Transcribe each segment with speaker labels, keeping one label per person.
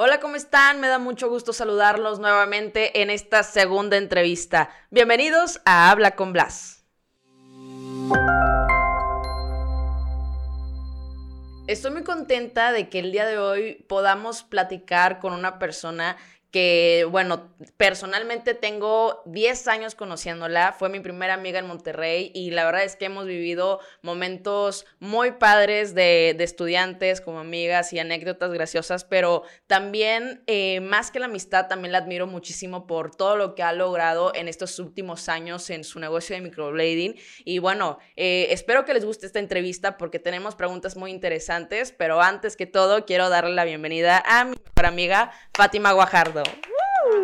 Speaker 1: Hola, ¿cómo están? Me da mucho gusto saludarlos nuevamente en esta segunda entrevista. Bienvenidos a Habla con Blas. Estoy muy contenta de que el día de hoy podamos platicar con una persona que, bueno, personalmente tengo 10 años conociéndola, fue mi primera amiga en Monterrey y la verdad es que hemos vivido momentos muy padres de, estudiantes como amigas y anécdotas graciosas, pero también, eh, más que la amistad, también la admiro muchísimo por todo lo que ha logrado en estos últimos años en su negocio de microblading. Y bueno, eh, espero que les guste esta entrevista porque tenemos preguntas muy interesantes, pero antes que todo, quiero darle la bienvenida a mi mejor amiga, Fátima Guajardo.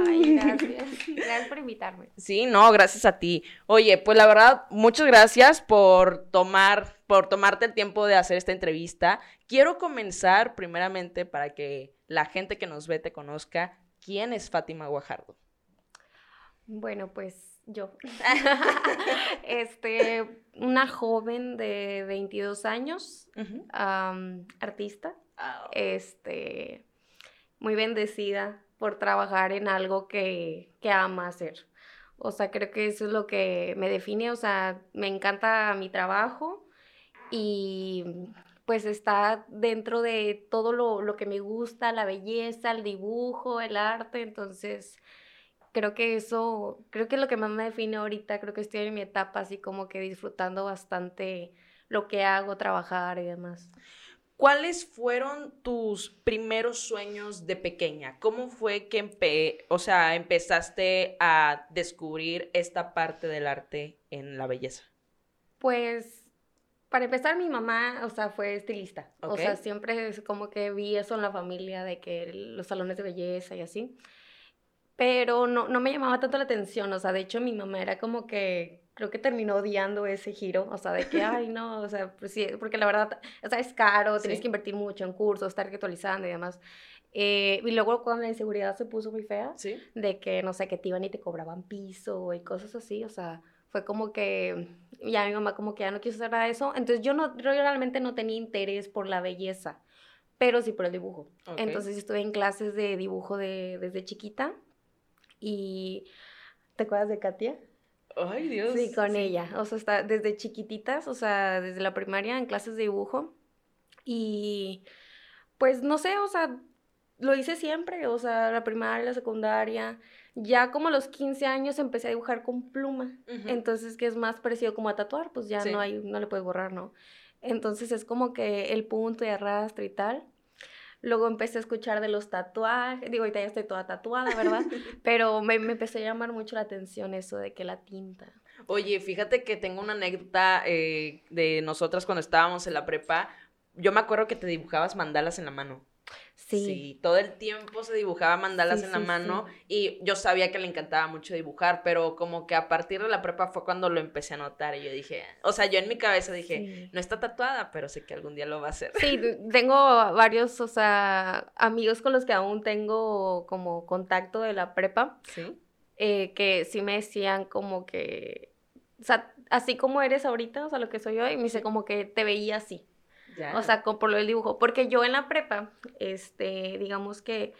Speaker 2: Ay, gracias. Gracias por invitarme.
Speaker 1: Sí, no, gracias a ti. Oye, pues la verdad, muchas gracias por tomar, por tomarte el tiempo de hacer esta entrevista. Quiero comenzar primeramente para que la gente que nos ve te conozca. ¿Quién es Fátima Guajardo?
Speaker 2: Bueno, pues yo. este, una joven de 22 años, artista, este, muy bendecida por trabajar en algo que, que ama hacer. O sea, creo que eso es lo que me define, o sea, me encanta mi trabajo y pues está dentro de todo lo, lo, que me gusta, la belleza, el dibujo, el arte, entonces creo que eso, creo que es lo que más me define ahorita, creo que estoy en mi etapa así como que disfrutando bastante lo que hago, trabajar y demás.
Speaker 1: ¿Cuáles fueron tus primeros sueños de pequeña? ¿Cómo fue que o sea, empezaste a descubrir esta parte del arte en la belleza?
Speaker 2: Pues, para empezar, mi mamá, o sea, fue estilista. O sea, siempre es como que vi eso en la familia, de que los salones de belleza y así. Pero no, no me llamaba tanto la atención, o sea, de hecho mi mamá era como que creo que terminó odiando ese giro, o sea, de que, ay, no, o sea, pues sí, porque la verdad, o sea, es caro, tienes que invertir mucho en cursos, estar actualizando y demás. Eh, y luego cuando la inseguridad se puso muy fea, ¿Sí? de que, no sé, que te iban y te cobraban piso y cosas así, o sea, fue como que ya mi mamá como que ya no quiso hacer nada de eso, entonces yo, no, yo realmente no tenía interés por la belleza, pero sí por el dibujo. Entonces estuve en clases de dibujo de, desde chiquita y... ¿Te acuerdas de Katia?
Speaker 1: Ay, Dios.
Speaker 2: Sí, con ella. O sea, está desde chiquititas, o sea, desde la primaria en clases de dibujo. Y pues no sé, o sea, lo hice siempre, o sea, la primaria, la secundaria. Ya como a los 15 años empecé a dibujar con pluma. Entonces, que es más parecido como a tatuar, pues ya no hay, no le puedes borrar, ¿no? Entonces es como que el punto y arrastre y tal. Luego empecé a escuchar de los tatuajes, digo, ahorita ya estoy toda tatuada, ¿verdad? Pero me, me empezó a llamar mucho la atención eso de que la tinta.
Speaker 1: Oye, fíjate que tengo una anécdota eh, de nosotras cuando estábamos en la prepa. Yo me acuerdo que te dibujabas mandalas en la mano. Sí. todo el tiempo se dibujaba mandalas en la mano y yo sabía que le encantaba mucho dibujar, pero como que a partir de la prepa fue cuando lo empecé a notar y yo dije, o sea, yo en mi cabeza dije, no está tatuada, pero sé que algún día lo va a hacer.
Speaker 2: Sí, tengo varios, o sea, amigos con los que aún tengo como contacto de la prepa, ¿Sí? Eh, que sí me decían como que, o sea, así como eres ahorita, o sea, lo que soy hoy, me dice como que te veía así. O sea, por lo del dibujo. Porque yo en la prepa, este, digamos que,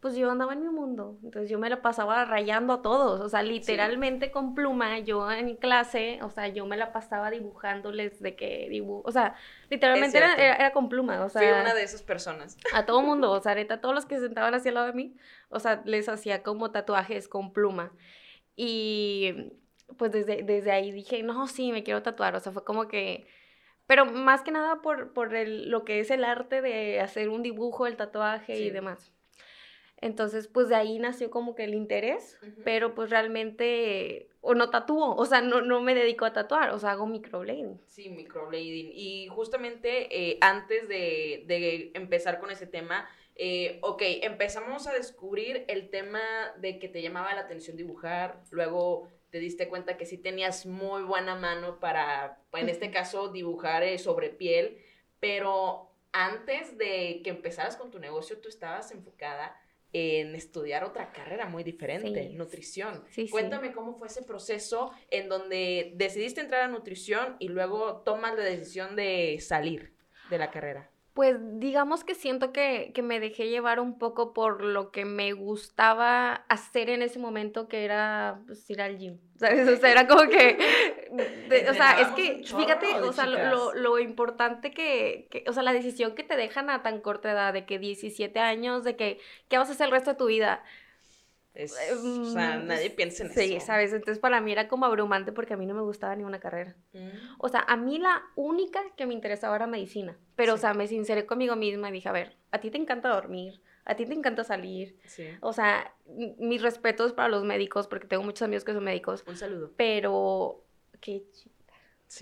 Speaker 2: pues yo andaba en mi mundo. Entonces yo me la pasaba rayando a todos. O sea, literalmente con pluma, yo en clase, o sea, yo me la pasaba dibujándoles de que dibujo. O sea, literalmente era, era, con pluma. O sea,
Speaker 1: Fui una de esas personas.
Speaker 2: A todo mundo. O sea, ahorita todos los que se sentaban hacia el lado de mí, o sea, les hacía como tatuajes con pluma. Y pues desde, desde ahí dije, no, sí, me quiero tatuar. O sea, fue como que pero más que nada por, por el, lo que es el arte de hacer un dibujo, el tatuaje y demás. Entonces, pues de ahí nació como que el interés, pero pues realmente, o no tatúo, o sea, no, no me dedico a tatuar, o sea, hago microblading.
Speaker 1: Sí, microblading. Y justamente eh, antes de, de, empezar con ese tema, eh, ok, empezamos a descubrir el tema de que te llamaba la atención dibujar, luego te diste cuenta que sí tenías muy buena mano para, en este caso, dibujar eh, sobre piel, pero antes de que empezaras con tu negocio, tú estabas enfocada en estudiar otra carrera muy diferente, nutrición. Cuéntame cómo fue ese proceso en donde decidiste entrar a nutrición y luego tomas la decisión de salir de la carrera.
Speaker 2: Pues digamos que siento que, que, me dejé llevar un poco por lo que me gustaba hacer en ese momento, que era pues, ir al gym. ¿Sabes? O sea, era como que. o sea, es que, fíjate, o sea, lo, lo, importante que, que, O sea, la decisión que te dejan a tan corta edad, de que 17 años, de que. ¿Qué vas a hacer el resto de tu vida?
Speaker 1: O sea, mm, nadie piensa en eso. Sí,
Speaker 2: ¿sabes? Entonces para mí era como abrumante porque a mí no me gustaba ninguna carrera. Mm. O sea, a mí la única que me interesaba era medicina. Pero, o sea, me sinceré conmigo misma y dije, a ver, a ti te encanta dormir, a ti te encanta salir. Sí. O sea, mis respetos para los médicos porque tengo muchos amigos que son médicos.
Speaker 1: Un saludo.
Speaker 2: Pero, qué chica.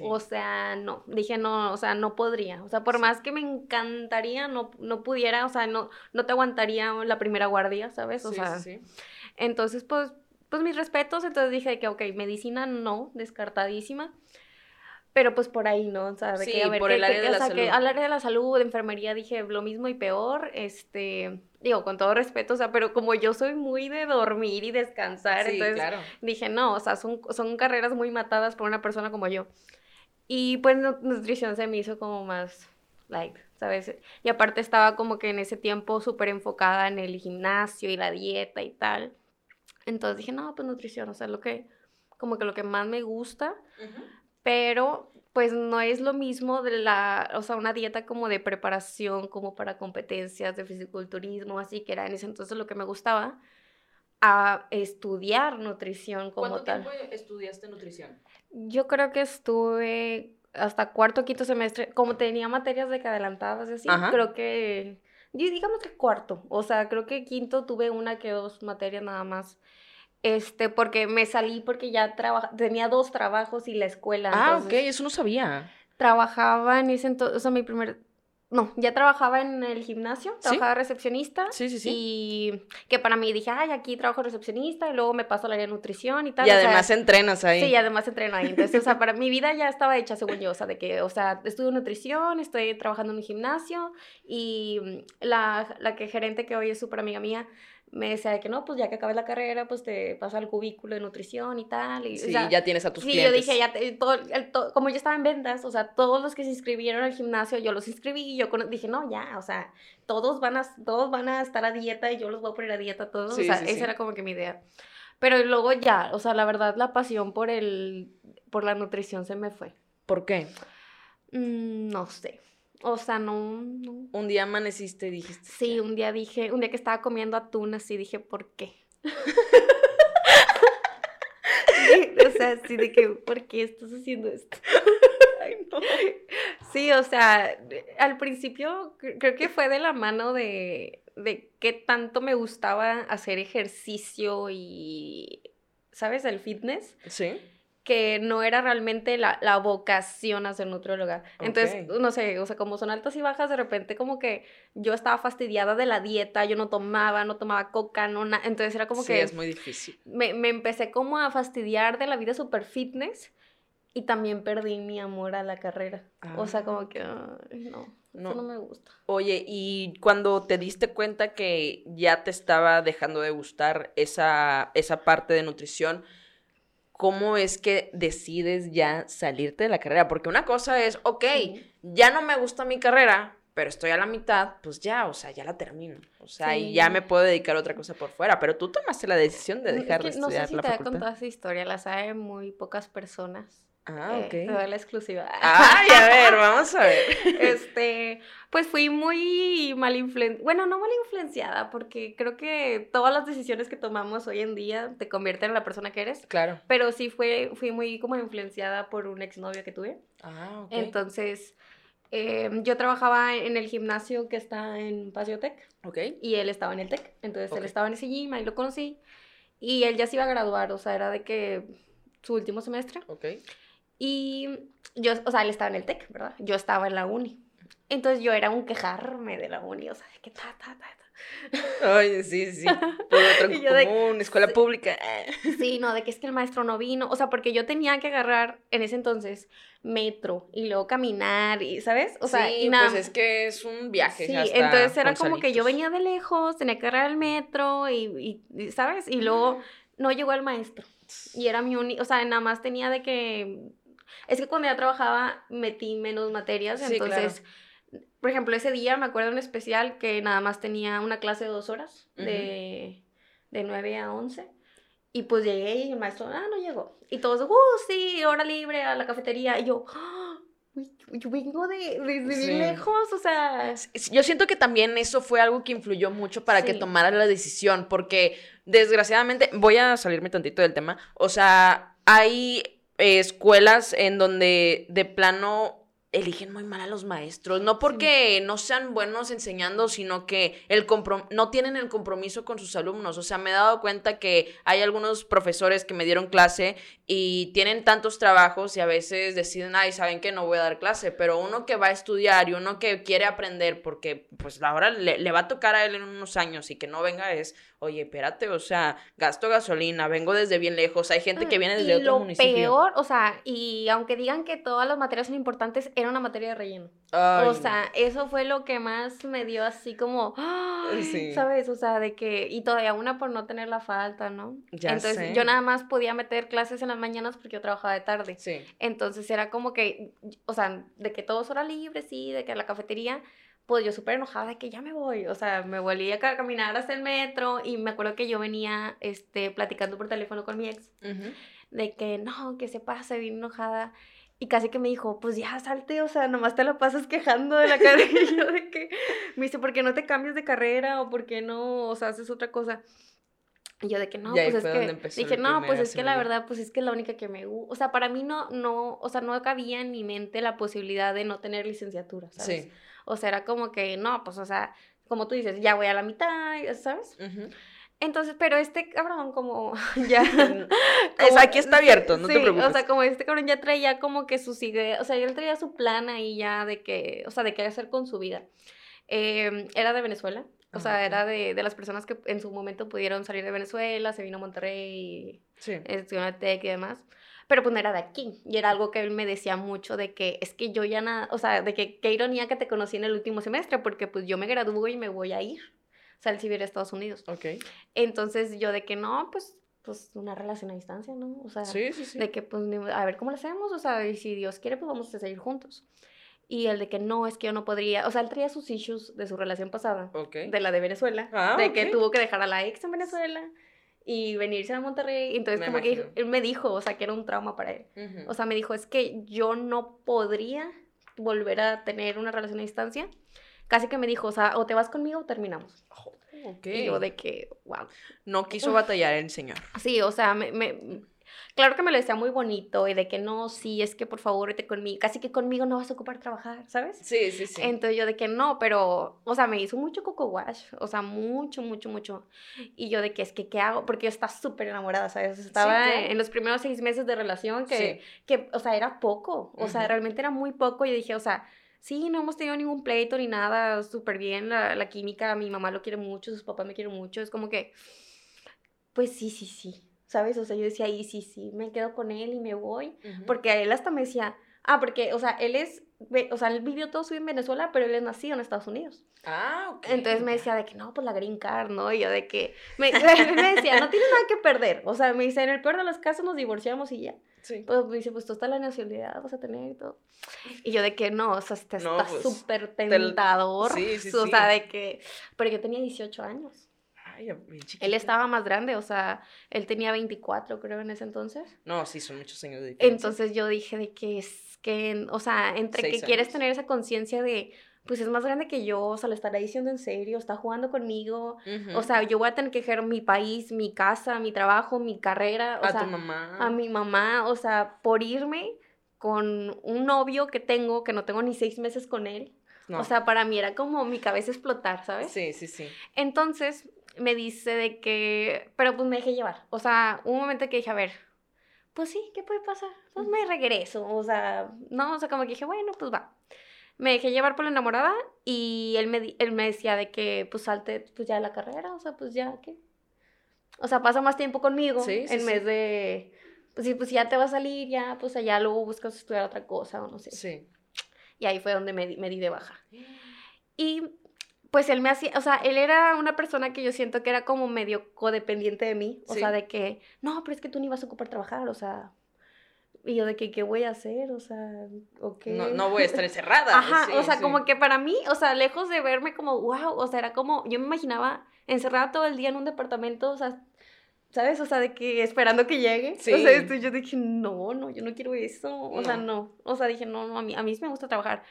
Speaker 2: O sea, no, dije no, o sea, no podría. O sea, por más que me encantaría, no, no pudiera, o sea, no, no te aguantaría la primera guardia, ¿sabes? O sea, sí. Entonces, pues, pues mis respetos, entonces dije que, ok, medicina no, descartadísima. Pero pues por ahí, ¿no? O sea, de que, a ver, por el área de la salud. Que al área de la salud, de enfermería, dije lo mismo y peor. Este, digo, con todo respeto, o sea, pero como yo soy muy de dormir y descansar, entonces dije, no, o sea, son, son carreras muy matadas por una persona como yo. Y pues nutrición se me hizo como más light, ¿sabes? Y aparte estaba como que en ese tiempo súper enfocada en el gimnasio y la dieta y tal. Entonces dije, no, pues nutrición, o sea, lo que, como que lo que más me gusta, pero pues no es lo mismo de la, o sea, una dieta como de preparación, como para competencias de fisiculturismo, así que era en ese entonces lo que me gustaba, a estudiar nutrición como tal.
Speaker 1: ¿Cuánto tiempo estudiaste nutrición?
Speaker 2: Yo creo que estuve hasta cuarto, quinto semestre, como tenía materias de que adelantadas y así, creo que digamos que cuarto, o sea, creo que quinto tuve una que dos materias nada más. Este, porque me salí porque ya tenía dos trabajos y la escuela.
Speaker 1: Ah, ok, eso no sabía.
Speaker 2: Trabajaba en ese entonces, o sea, mi primer no, ya trabajaba en el gimnasio, trabajaba recepcionista. Sí, sí, sí. Y que para mí dije, ay, aquí trabajo recepcionista y luego me paso al área de nutrición y tal.
Speaker 1: Y además entrenas ahí.
Speaker 2: Sí, y además entreno ahí. Entonces, o sea, para mi vida ya estaba hecha según yo, o sea, de que, o sea, estudio nutrición, estoy trabajando en un gimnasio y la, la que gerente que hoy es súper amiga mía, me decía que no, pues ya que acabes la carrera, pues te pasa al cubículo de nutrición y tal. Y,
Speaker 1: sí, ya tienes a tus
Speaker 2: sí, yo dije, ya, todo, como yo estaba en ventas, o sea, todos los que se inscribieron al gimnasio, yo los inscribí y yo dije, no, ya, o sea, todos van, a, todos van a estar a dieta y yo los voy a poner a dieta todos. o sea, esa era como que mi idea. Pero luego ya, o sea, la verdad, la pasión por, el, por la nutrición se me fue.
Speaker 1: ¿Por qué?
Speaker 2: Mm, no sé. O sea, no,
Speaker 1: Un día amaneciste y dijiste.
Speaker 2: Sí, un día dije, un día que estaba comiendo atún así dije, ¿por qué? o sea, sí, de que, ¿por qué estás haciendo esto? Ay, no. Sí, o sea, al principio creo que fue de la mano de, de qué tanto me gustaba hacer ejercicio y, ¿sabes? El fitness. Sí que no era realmente la, la vocación a ser nutrióloga. Entonces, no sé, o sea, como son altas y bajas, de repente como que yo estaba fastidiada de la dieta, yo no tomaba, no tomaba coca, no nada. Entonces era como que...
Speaker 1: Sí, es muy difícil.
Speaker 2: Me, me, empecé como a fastidiar de la vida super fitness y también perdí mi amor a la carrera. O sea, como que, no, no, eso no me gusta.
Speaker 1: Oye, y cuando te diste cuenta que ya te estaba dejando de gustar esa, esa parte de nutrición, ¿cómo es que decides ya salirte de la carrera? Porque una cosa es, ok, ya no me gusta mi carrera, pero estoy a la mitad, pues ya, o sea, ya la termino. O sea, y ya me puedo dedicar a otra cosa por fuera. Pero tú tomaste la decisión de dejar de estudiar
Speaker 2: no sé si
Speaker 1: la
Speaker 2: te he contado esa historia, la saben muy pocas personas.
Speaker 1: Ah, ok.
Speaker 2: te doy la exclusiva.
Speaker 1: Ay, a ver, vamos a ver.
Speaker 2: Este, pues fui muy mal influenciada. Bueno, no mal influenciada, porque creo que todas las decisiones que tomamos hoy en día te convierten en la persona que eres.
Speaker 1: Claro.
Speaker 2: Pero sí fue, fui muy como influenciada por un exnovio que tuve.
Speaker 1: Ah, ok.
Speaker 2: Entonces, em, yo trabajaba en el gimnasio que está en Paseo Tech.
Speaker 1: Ok.
Speaker 2: Y él estaba en el Tech. Entonces, él estaba en ese gym, ahí lo conocí. Y él ya se iba a graduar, o sea, era de que su último semestre.
Speaker 1: Ok.
Speaker 2: Y yo, o sea, él estaba en el TEC, ¿verdad? Yo estaba en la uni. Entonces yo era un quejarme de la uni, o sea, de que ta, ta, ta,
Speaker 1: Ay, sí, sí. Por otro común, escuela pública.
Speaker 2: Sí, no, de que es que el maestro no vino. O sea, porque yo tenía que agarrar en ese entonces metro y luego caminar, y, ¿sabes? O sea,
Speaker 1: sí,
Speaker 2: y
Speaker 1: nada. pues es que es un viaje.
Speaker 2: Sí, entonces era como que yo venía de lejos, tenía que agarrar el metro y, y ¿sabes? Y luego no llegó el maestro. Y era mi uni, o sea, nada más tenía de que es que cuando ya trabajaba metí menos materias, entonces por ejemplo, ese día me acuerdo en especial que nada más tenía una clase de dos horas, de, de 9 a 11. Y pues llegué y el maestro, ah, no llegó. Y todos, uh, sí, hora libre a la cafetería. Y yo, ¡Ah! yo vengo de, de, lejos, o sea.
Speaker 1: Yo siento que también eso fue algo que influyó mucho para que tomara la decisión, porque desgraciadamente, voy a salirme tantito del tema, o sea, hay escuelas en donde de plano eligen muy mal a los maestros, no porque no sean buenos enseñando, sino que el no tienen el compromiso con sus alumnos. O sea, me he dado cuenta que hay algunos profesores que me dieron clase y tienen tantos trabajos y a veces deciden, ay, saben que no voy a dar clase, pero uno que va a estudiar y uno que quiere aprender porque pues la hora le, le va a tocar a él en unos años y que no venga es, oye, espérate, o sea, gasto gasolina, vengo desde bien lejos, hay gente que viene desde otro municipio.
Speaker 2: peor, o sea, y aunque digan que todas las materias son importantes, era una materia de relleno. o sea, eso fue lo que más me dio así como, ¿sabes? O sea, de que, y todavía una por no tener la falta, ¿no? Ya Entonces yo nada más podía meter clases en las mañanas porque yo trabajaba de tarde. Sí. Entonces era como que, o sea, de que todos hora libre, sí, de que la cafetería, pues yo súper enojada de que ya me voy, o sea, me volví a caminar hasta el metro y me acuerdo que yo venía, este, platicando por teléfono con mi ex, de que no, que se pase, bien enojada, y casi que me dijo, pues ya salte, o sea, nomás te la pasas quejando de la carrera, y yo de que, me dice, ¿por qué no te cambias de carrera o por qué no, o sea, haces otra cosa? Y yo de que no, pues es que dije, no, pues es que la verdad, pues es que es la única que me gusta. O sea, para mí no, no, o sea, no cabía en mi mente la posibilidad de no tener licenciatura, ¿sabes? Sí. O sea, era como que, no, pues, o sea, como tú dices, ya voy a la mitad, ¿sabes? Entonces, pero este cabrón como ya...
Speaker 1: es, aquí está abierto, no te preocupes.
Speaker 2: O sea, como este cabrón ya traía como que sus ideas, o sea, él traía su plan ahí ya de que, o sea, de qué hacer con su vida. Em, era de Venezuela, o sea, era de, de, las personas que en su momento pudieron salir de Venezuela, se vino a Monterrey, sí. estudió en TEC y demás pero pues no era de aquí. Y era algo que él me decía mucho de que es que yo ya nada, o sea, de que qué ironía que te conocí en el último semestre, porque pues yo me gradúo y me voy a ir. O sea, él sí a Estados Unidos. Ok. Entonces yo de que no, pues pues una relación a distancia, ¿no? O sea, sí, sí, sí. de que pues a ver cómo lo hacemos, o sea, y si Dios quiere, pues vamos a seguir juntos. Y el de que no, es que yo no podría, o sea, él traía sus issues de su relación pasada, okay. de la de Venezuela, ah, de que tuvo que dejar a la ex en Venezuela, y venirse a Monterrey. Entonces, como que él me dijo, o sea, que era un trauma para él. O sea, me dijo, es que yo no podría volver a tener una relación a distancia. Casi que me dijo, o sea, o te vas conmigo o terminamos. Okay. Y yo de que, wow.
Speaker 1: No quiso batallar el señor.
Speaker 2: Sí, o sea, me, me, Claro que me lo decía muy bonito y de que no, sí, es que por favor vete conmigo, casi que conmigo no vas a ocupar trabajar, ¿sabes?
Speaker 1: Sí, sí, sí.
Speaker 2: Entonces yo de que no, pero, o sea, me hizo mucho coco wash, o sea, mucho, mucho, mucho. Y yo de que es que, ¿qué hago? Porque yo estaba súper enamorada, ¿sabes? Estaba en los primeros seis meses de relación que, que o sea, era poco, o sea, realmente era muy poco. Y yo dije, o sea, sí, no hemos tenido ningún pleito ni nada, súper bien, la, la química, mi mamá lo quiere mucho, sus papás me quieren mucho, es como que, pues sí, sí, sí. ¿Sabes? O sea, yo decía, y sí, sí, me quedo con él y me voy, porque a él hasta me decía, ah, porque, o sea, él es, o sea, él vivió todo su vida en Venezuela, pero él es nacido en Estados Unidos.
Speaker 1: Ah, ok.
Speaker 2: Entonces me decía de que no, pues la green card, ¿no? Y yo de que, me, me decía, no tienes nada que perder, o sea, me dice, en el peor de los casos nos divorciamos y ya. Sí. Pues me dice, pues tú estás la nacionalidad, vas a tener y todo. Y yo de que no, o sea, está pues, súper tentador. Sí, sí, o sea, de que, pero yo tenía 18 años. Él estaba más grande, o sea, él tenía 24, creo, en ese entonces.
Speaker 1: No, sí, son muchos años de
Speaker 2: diferencia. Entonces yo dije de que es que, o sea, entre que quieres tener esa conciencia de, pues es más grande que yo, o sea, lo estará diciendo en serio, está jugando conmigo, o sea, yo voy a tener que dejar mi país, mi casa, mi trabajo, mi carrera, o
Speaker 1: a
Speaker 2: sea,
Speaker 1: tu mamá.
Speaker 2: A mi mamá, o sea, por irme con un novio que tengo, que no tengo ni seis meses con él. O sea, para mí era como mi cabeza explotar, ¿sabes?
Speaker 1: Sí, sí, sí.
Speaker 2: Entonces, me dice de que, pero pues me dejé llevar. O sea, un momento que dije, a ver, pues sí, ¿qué puede pasar? Pues me regreso. O sea, no, o sea, como que dije, bueno, pues va. Me dejé llevar por la enamorada y él me, él me decía de que pues salte pues ya de la carrera, o sea, pues ya, ¿qué? O sea, pasa más tiempo conmigo en vez de, pues sí, pues ya te va a salir, ya, pues allá luego buscas estudiar otra cosa o no sé. Sí. Y ahí fue donde me, me di de baja. Y pues él me hacía, o sea, él era una persona que yo siento que era como medio codependiente de mí, o sea, de que, no, pero es que tú ni vas a ocupar trabajar, o sea, y yo de que, ¿qué voy a hacer? O sea, ¿o qué?
Speaker 1: No, no voy a estar encerrada.
Speaker 2: Ajá, o sea, como que para mí, o sea, lejos de verme como, wow, o sea, era como, yo me imaginaba encerrada todo el día en un departamento, o sea, ¿sabes? O sea, de que esperando que llegue. Sí. O sea, yo dije, no, no, yo no quiero eso. O sea, no. O sea, dije, no, no, a mí, a mí sí me gusta trabajar.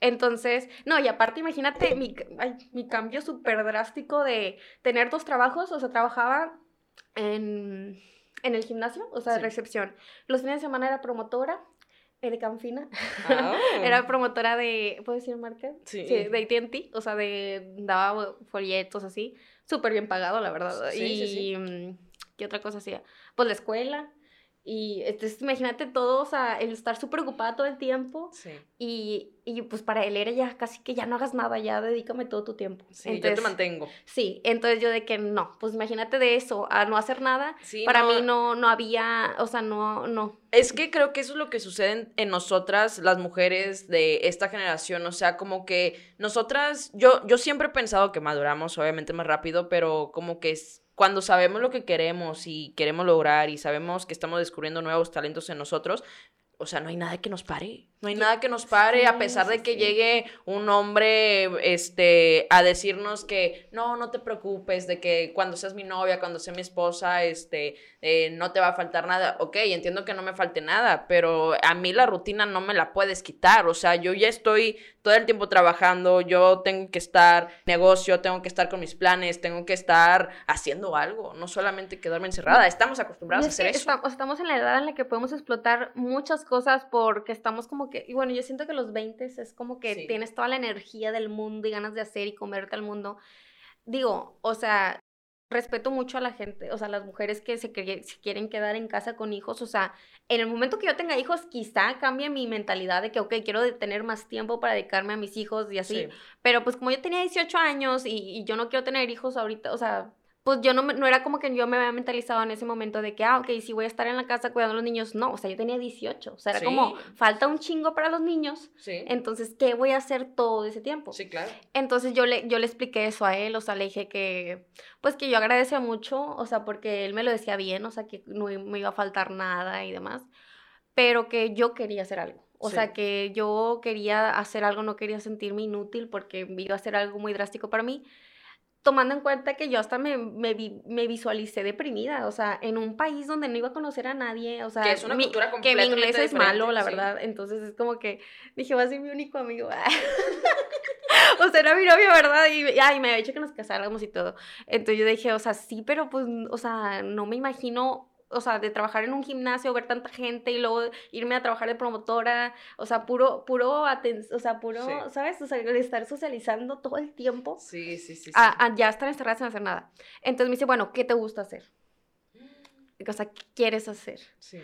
Speaker 2: Entonces, no, y aparte, imagínate mi, ay, mi cambio súper drástico de tener dos trabajos. O sea, trabajaba en en el gimnasio, o sea, de recepción. Los fines de semana era promotora de Canfina. Ah. era promotora de, ¿puedo decir marca? Sí. sí de AT&T, o sea, de, daba folletos así. Súper bien pagado, la verdad. Sí, y, sí, mm, ¿qué otra cosa hacía? Pues la escuela. Y entonces imagínate todo, o sea, el estar súper ocupada todo el tiempo. Sí. Y, y, pues para él era ya casi que ya no hagas nada, ya dedícame todo tu tiempo.
Speaker 1: Sí, entonces, yo te mantengo.
Speaker 2: Sí, entonces yo de que no, pues imagínate de eso, a no hacer nada, para mí no, no había, o sea, no, no.
Speaker 1: Es que creo que eso es lo que sucede en, en, nosotras, las mujeres de esta generación, o sea, como que nosotras, yo, yo siempre he pensado que maduramos obviamente más rápido, pero como que es cuando sabemos lo que queremos y queremos lograr y sabemos que estamos descubriendo nuevos talentos en nosotros, o sea, no hay nada que nos pare. No hay nada que nos pare, a pesar de que llegue un hombre este, a decirnos que no, no te preocupes, de que cuando seas mi novia, cuando sea mi esposa, este, eh, no te va a faltar nada. Ok, entiendo que no me falte nada, pero a mí la rutina no me la puedes quitar. O sea, yo ya estoy todo el tiempo trabajando, yo tengo que estar negocio, tengo que estar con mis planes, tengo que estar haciendo algo, no solamente quedarme encerrada. Estamos acostumbrados a hacer eso.
Speaker 2: Estamos en la edad en la que podemos explotar muchas cosas porque estamos como que, y bueno, yo siento que los 20 es como que tienes toda la energía del mundo y ganas de hacer y comerte al mundo. Digo, o sea, respeto mucho a la gente, o sea, las mujeres que se, quieren quedar en casa con hijos, o sea, en el momento que yo tenga hijos, quizá cambie mi mentalidad de que, ok, quiero tener más tiempo para dedicarme a mis hijos y así, pero pues como yo tenía 18 años y, y, yo no quiero tener hijos ahorita, o sea, pues yo no, no era como que yo me había mentalizado en ese momento de que, ah, ok, si voy a estar en la casa cuidando a los niños, no, o sea, yo tenía 18, o sea, era como, falta un chingo para los niños, sí. entonces, ¿qué voy a hacer todo ese tiempo?
Speaker 1: Sí, claro.
Speaker 2: Entonces yo le, yo le expliqué eso a él, o sea, le dije que, pues que yo agradecía mucho, o sea, porque él me lo decía bien, o sea, que no me iba a faltar nada y demás, pero que yo quería hacer algo. O sea, que yo quería hacer algo, no quería sentirme inútil porque iba a ser algo muy drástico para mí tomando en cuenta que yo hasta me, me, me, visualicé deprimida, o sea, en un país donde no iba a conocer a nadie, o sea,
Speaker 1: que, es una mi,
Speaker 2: que mi inglés es malo, la verdad, entonces es como que dije, va a ser mi único amigo. o sea, era mi novio, ¿verdad? Y, ay, me había dicho que nos casáramos y todo. Entonces yo dije, o sea, sí, pero pues, o sea, no me imagino o sea, de trabajar en un gimnasio, ver tanta gente y luego irme a trabajar de promotora, o sea, puro, puro, o sea, puro, ¿sabes? O sea, estar socializando todo el tiempo.
Speaker 1: Sí, sí, sí.
Speaker 2: A, ya estar encerrada sin hacer nada. Entonces me dice, bueno, ¿qué te gusta hacer? O sea, ¿qué quieres hacer? Sí.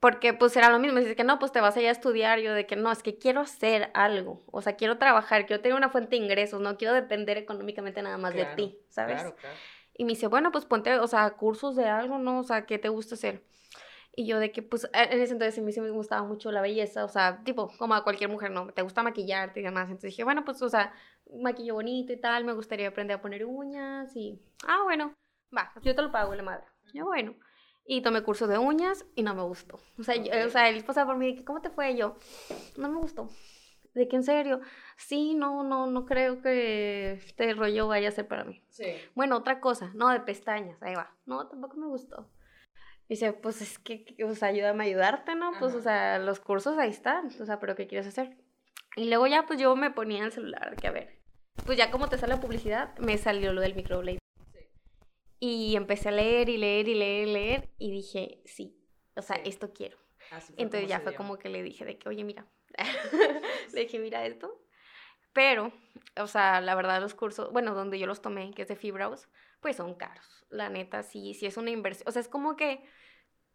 Speaker 2: Porque pues era lo mismo, me dice que no, pues te vas a ir a estudiar, yo de que no, es que quiero hacer algo, o sea, quiero trabajar, quiero tener una fuente de ingresos, no quiero depender económicamente nada más de ti, ¿sabes? Claro, claro. Y me dice, bueno, pues ponte, o sea, cursos de algo, ¿no? O sea, ¿qué te gusta hacer? Y yo de que, pues, en ese entonces a mí sí me gustaba mucho la belleza, o sea, tipo, como a cualquier mujer, ¿no? Te gusta maquillarte y demás. Entonces dije, bueno, pues, o sea, maquillo bonito y tal, me gustaría aprender a poner uñas y, ah, bueno, va, yo te lo pago, la madre. Yo, bueno. Y tomé cursos de uñas y no me gustó. O sea, o sea él pasaba por mí, ¿cómo te fue? Y yo, no me gustó. ¿De qué en serio? Sí, no, no, no creo que este rollo vaya a ser para mí. Sí. Bueno, otra cosa, no, de pestañas, ahí va. No, tampoco me gustó. Dice, pues es que, o sea, ayúdame a ayudarte, ¿no? Pues, o sea, los cursos ahí están, o sea, pero ¿qué quieres hacer? Y luego ya, pues yo me ponía el celular, que a ver. Pues ya como te sale la publicidad, me salió lo del microblade. Sí. Y empecé a leer y leer y leer y leer y dije, sí, o sea, esto quiero. Entonces ya fue como que le dije de que, oye, mira, le dije, mira esto. Pero, o sea, la verdad los cursos, bueno, donde yo los tomé, que es de Fibraus, pues son caros. La neta, sí, sí es una inversión. O sea, es como que,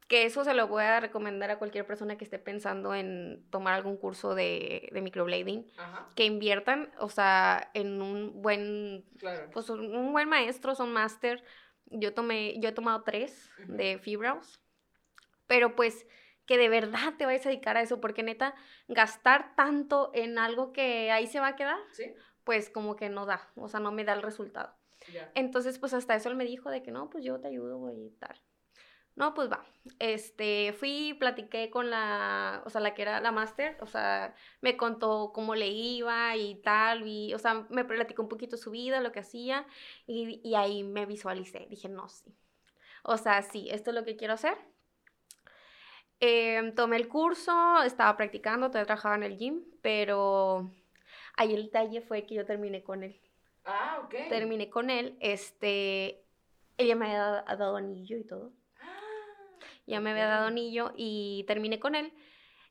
Speaker 2: que eso se lo voy a recomendar a cualquier persona que esté pensando en tomar algún curso de, de microblading. Que inviertan, o sea, en un buen, pues un buen maestro, son máster. Yo tomé, yo he tomado tres de Fibraus. Pero pues que de verdad te vayas a dedicar a eso, porque neta, gastar tanto en algo que ahí se va a quedar, pues como que no da, o sea, no me da el resultado. Entonces, pues hasta eso él me dijo de que no, pues yo te ayudo y tal. No, pues va. Este, fui, platiqué con la, o sea, la que era la máster, o sea, me contó cómo le iba y tal, y, o sea, me platicó un poquito su vida, lo que hacía, y, y ahí me visualicé. Dije, no, sí. O sea, sí, esto es lo que quiero hacer. Em, tomé el curso, estaba practicando, todavía trabajaba en el gym, pero ahí el detalle fue que yo terminé con él.
Speaker 1: Ah, ok.
Speaker 2: Terminé con él, este, ella me había dado anillo y todo ya me había dado anillo y terminé con él.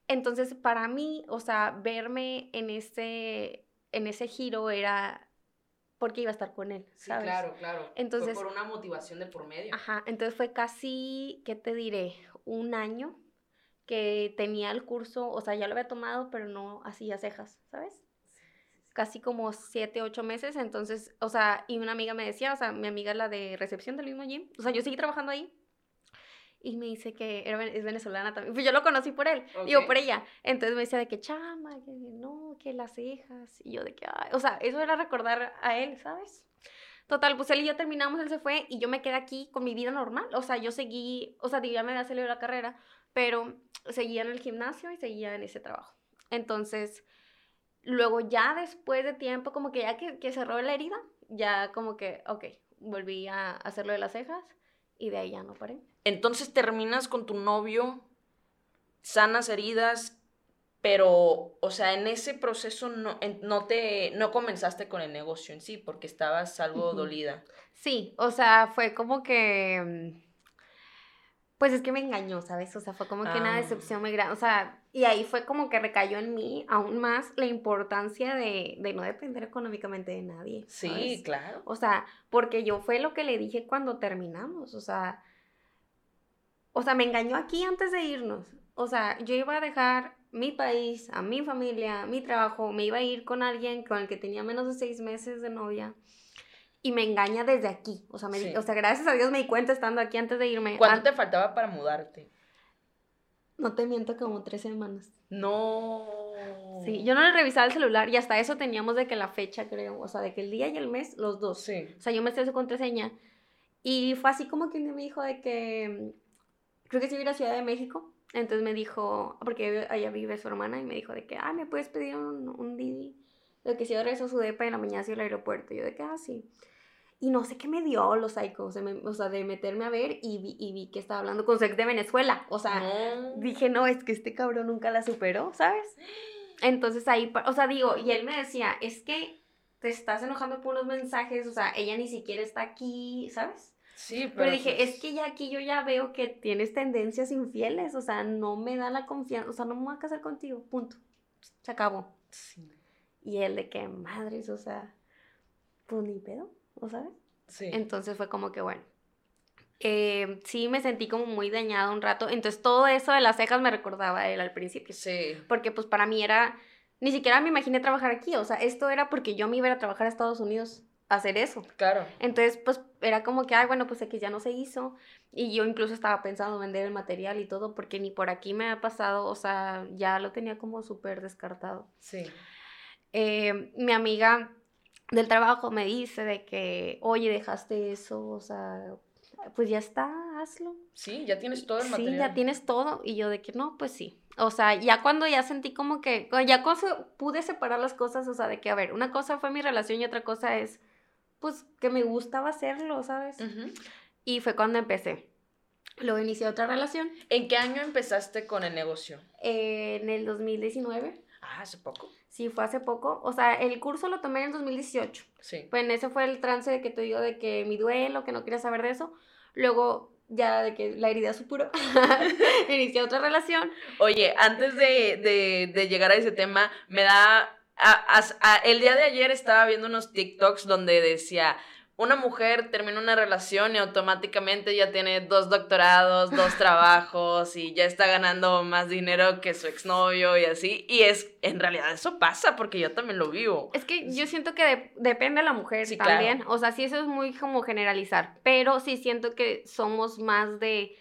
Speaker 2: Entonces, para mí, o sea, verme en ese, en ese giro era porque iba a estar con él, ¿sabes?
Speaker 1: Sí, claro, claro. Entonces, fue por una motivación de por medio.
Speaker 2: Ajá, entonces fue casi, ¿qué te diré? Un año que tenía el curso, o sea, ya lo había tomado, pero no hacía cejas, ¿sabes? Casi como siete, ocho meses, entonces, o sea, y una amiga me decía, o sea, mi amiga la de recepción del mismo gym, o sea, yo seguí trabajando ahí, y me dice que era, es venezolana también. Pues yo lo conocí por él, digo, por ella. Entonces me decía de que chama, que no, que las cejas. Y yo de que, ay, o sea, eso era recordar a él, ¿sabes? Total, pues él y yo terminamos, él se fue y yo me quedé aquí con mi vida normal. O sea, yo seguí, o sea, ya me había salido la carrera, pero seguía en el gimnasio y seguía en ese trabajo. Entonces, luego ya después de tiempo, como que ya que, que cerró la herida, ya como que, ok, volví a hacerlo de las cejas y de ahí ya no paré.
Speaker 1: Entonces terminas con tu novio, sanas heridas, pero, o sea, en ese proceso no, no te, no comenzaste con el negocio en sí, porque estabas algo dolida.
Speaker 2: Sí, o sea, fue como que, mm, pues es que me engañó, ¿sabes? O sea, fue como que una ah. decepción muy grande, o sea, y ahí fue como que recayó en mí aún más la importancia de, de no depender económicamente de nadie.
Speaker 1: Sí, claro.
Speaker 2: O sea, porque yo fue lo que le dije cuando terminamos, o sea, o sea, me engañó aquí antes de irnos. O sea, yo iba a dejar mi país, a mi familia, mi trabajo, me iba a ir con alguien con el que tenía menos de seis meses de novia y me engaña desde aquí. O sea, me, o sea, gracias a Dios me di cuenta estando aquí antes de irme.
Speaker 1: ¿Cuánto te faltaba para mudarte?
Speaker 2: No te miento, como tres semanas.
Speaker 1: No.
Speaker 2: Sí, yo no le revisaba el celular y hasta eso teníamos de que la fecha, creo, o sea, de que el día y el mes, los dos.
Speaker 1: Sí.
Speaker 2: O sea, yo me estoy su contraseña. Y fue así como que me dijo de que creo que sí iba a Ciudad de México. Entonces me dijo, porque allá vive su hermana, y me dijo de que, ah, ¿me puedes pedir un, un Didi? De que si yo regreso a su depa en la mañana hacia el aeropuerto. Y yo de que, ah, sí. Y no sé qué me dio los psychos, o sea, de meterme a ver y vi, y vi que estaba hablando con su ex de Venezuela. O sea, dije, no, es que este cabrón nunca la superó, ¿sabes? Entonces ahí, o sea, digo, y él me decía, es que te estás enojando por unos mensajes, o sea, ella ni siquiera está aquí, ¿sabes?
Speaker 1: Sí,
Speaker 2: pero, dije, es que ya aquí yo ya veo que tienes tendencias infieles, o sea, no me da la confianza, o sea, no me voy a casar contigo, punto. Se acabó. Sí. Y él de que madres, o sea, pues ni pedo, ¿o sabes? Sí. Entonces fue como que bueno. Eh, sí, me sentí como muy dañada un rato. Entonces todo eso de las cejas me recordaba a él al principio.
Speaker 1: Sí.
Speaker 2: Porque pues para mí era, ni siquiera me imaginé trabajar aquí. O sea, esto era porque yo me iba a trabajar a Estados Unidos hacer eso.
Speaker 1: Claro.
Speaker 2: Entonces, pues era como que, ay, bueno, pues aquí ya no se hizo. Y yo incluso estaba pensando vender el material y todo, porque ni por aquí me ha pasado, o sea, ya lo tenía como súper descartado.
Speaker 1: Sí.
Speaker 2: Eh, mi amiga del trabajo me dice de que, oye, dejaste eso, o sea, pues ya está, hazlo.
Speaker 1: Sí, ya tienes todo el material.
Speaker 2: Sí, ya tienes todo. Y yo de que no, pues sí. O sea, ya cuando ya sentí como que, ya pude separar las cosas, o sea, de que, a ver, una cosa fue mi relación y otra cosa es pues que me gustaba hacerlo, ¿sabes? Y fue cuando empecé. Luego inicié otra relación.
Speaker 1: ¿En qué año empezaste con el negocio?
Speaker 2: en el 2019.
Speaker 1: Ah, hace poco.
Speaker 2: Sí, fue hace poco. O sea, el curso lo tomé en el 2018.
Speaker 1: Sí.
Speaker 2: Pues en ese fue el trance de que te digo de que mi duelo, que no quería saber de eso. Luego, ya de que la herida supuró, inicié otra relación.
Speaker 1: Oye, antes de, de, de llegar a ese tema, me da el día de ayer estaba viendo unos TikToks donde decía, una mujer termina una relación y automáticamente ya tiene dos doctorados, dos trabajos y ya está ganando más dinero que su exnovio y así. Y es, en realidad eso pasa porque yo también lo vivo.
Speaker 2: Es que yo siento que depende de la mujer también. O sea, sí, eso es muy como generalizar, pero sí siento que somos más de...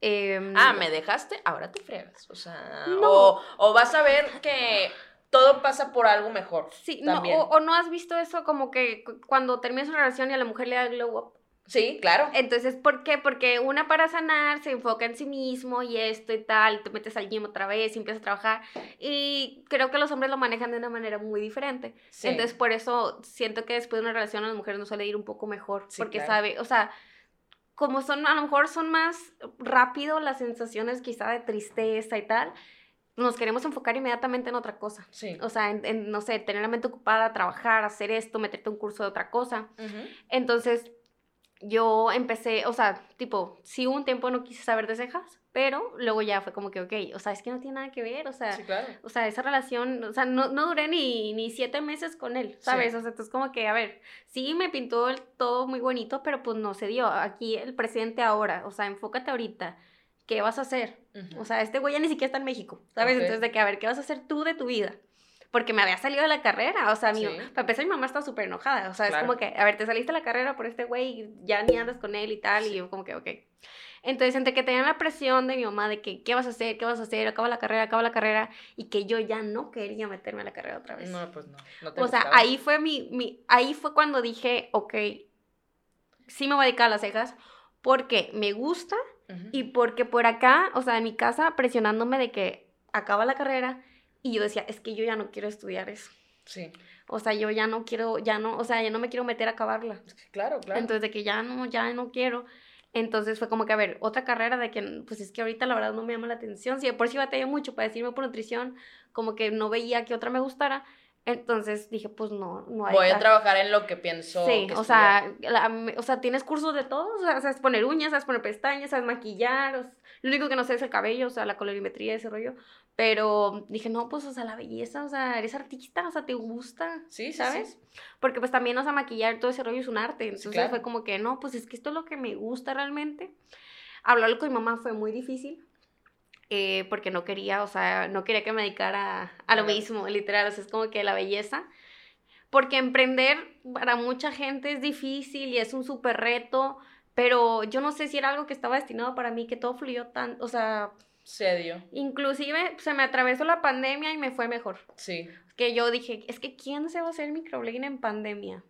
Speaker 2: Em,
Speaker 1: ah, me dejaste, ahora te fregas. O sea, o, o vas a ver que todo pasa por algo mejor.
Speaker 2: Sí, No, o, no has visto eso como que cuando terminas una relación y a la mujer le da glow up.
Speaker 1: Sí, claro.
Speaker 2: Entonces, ¿por qué? Porque una para sanar se enfoca en sí mismo y esto y tal, te metes al gym otra vez y empiezas a trabajar. Y creo que los hombres lo manejan de una manera muy diferente. Entonces, por eso siento que después de una relación a las mujeres nos suele ir un poco mejor. porque sabe, o sea, como son, a lo mejor son más rápido las sensaciones quizá de tristeza y tal, nos queremos enfocar inmediatamente en otra cosa. Sí. O sea, en, no sé, tener la mente ocupada, trabajar, hacer esto, meterte un curso de otra cosa. Entonces, yo empecé, o sea, tipo, sí un tiempo no quise saber de cejas, pero luego ya fue como que, ok, o sea, es que no tiene nada que ver, o sea, o sea, esa relación, o sea, no, no duré ni, ni siete meses con él, ¿sabes? O sea, entonces como que, a ver, sí me pintó el todo muy bonito, pero pues no se dio. Aquí el presidente ahora, o sea, enfócate ahorita, ¿qué vas a hacer? O sea, este güey ya ni siquiera está en México, ¿sabes? Entonces de que, a ver, ¿qué vas a hacer tú de tu vida? porque me había salido de la carrera, o sea, mi, para empezar mi mamá estaba súper enojada, o sea, es como que, a ver, te saliste de la carrera por este güey, ya ni andas con él y tal, y yo como que, ok. Entonces, entre que tenían la presión de mi mamá de que, ¿qué vas a hacer? ¿Qué vas a hacer? Acaba la carrera, acaba la carrera, y que yo ya no quería meterme a la carrera otra vez.
Speaker 1: No, pues no. no
Speaker 2: te o sea, ahí fue mi, mi, ahí fue cuando dije, ok, sí me voy a dedicar a las cejas, porque me gusta, y porque por acá, o sea, en mi casa, presionándome de que acaba la carrera, y yo decía, es que yo ya no quiero estudiar eso. Sí. O sea, yo ya no quiero, ya no, o sea, ya no me quiero meter a acabarla.
Speaker 1: Claro, claro.
Speaker 2: Entonces, de que ya no, ya no quiero. Entonces fue como que, a ver, otra carrera de que, pues es que ahorita la verdad no me llama la atención. Si de por sí batallé mucho para decirme por nutrición, como que no veía que otra me gustara. Entonces dije, pues no, no hay.
Speaker 1: Voy a trabajar en lo que pienso.
Speaker 2: Sí, o sea, o sea, tienes cursos de todo, o sea, sabes poner uñas, sabes poner pestañas, sabes maquillar, lo único que no sé es el cabello, o sea, la colorimetría, ese rollo. Pero dije, no, pues, o sea, la belleza, o sea, eres artista, o sea, te gusta. Sí, ¿sabes? Porque pues también, o sea, maquillar todo ese rollo es un arte. Entonces fue como que, no, pues es que esto es lo que me gusta realmente. Hablarlo con mi mamá fue muy difícil eh, porque no quería, o sea, no quería que me dedicara a lo mismo, literal, o sea, es como que la belleza. Porque emprender para mucha gente es difícil y es un súper reto, pero yo no sé si era algo que estaba destinado para mí, que todo fluyó tan, o sea...
Speaker 1: Se dio.
Speaker 2: Inclusive se me atravesó la pandemia y me fue mejor. Sí. Que yo dije, es que ¿quién se va a hacer microblading en pandemia?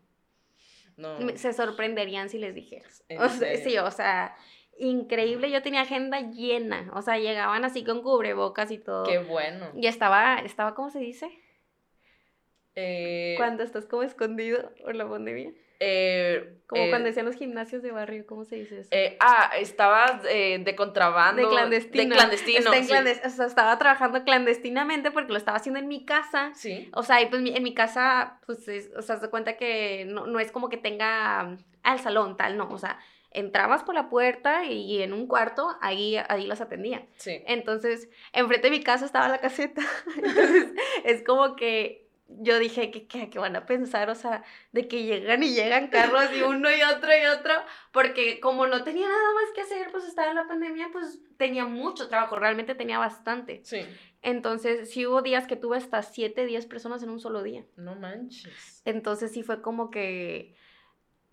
Speaker 2: No. Se sorprenderían si les dijeras. O sea, sí, o sea, increíble. Yo tenía agenda llena. O sea, llegaban así con cubrebocas y todo.
Speaker 1: Qué bueno.
Speaker 2: Y estaba, estaba, ¿cómo se dice?
Speaker 1: Eh...
Speaker 2: Cuando estás como escondido por la pandemia.
Speaker 1: Eh,
Speaker 2: como eh, cuando decían los gimnasios de barrio, ¿cómo se dice eso?
Speaker 1: Eh, ah, estaba de contrabando.
Speaker 2: De clandestino.
Speaker 1: De clandestino.
Speaker 2: o sea, estaba trabajando clandestinamente porque lo estaba haciendo en mi casa. Sí. O sea, y pues en mi casa, pues, o sea, se cuenta que no, no es como que tenga al salón, tal, no. O sea, entrabas por la puerta y en un cuarto ahí, ahí las atendía. Sí. Entonces, enfrente de mi casa estaba la caseta. Entonces, es como que yo dije, ¿qué, qué, van a pensar? O sea, de que llegan y llegan carros y uno y otro y otro, porque como no tenía nada más que hacer, pues estaba en la pandemia, pues tenía mucho trabajo, realmente tenía bastante. Sí. Entonces, sí hubo días que tuve hasta 7, 10 personas en un solo día.
Speaker 1: No manches.
Speaker 2: Entonces, sí fue como que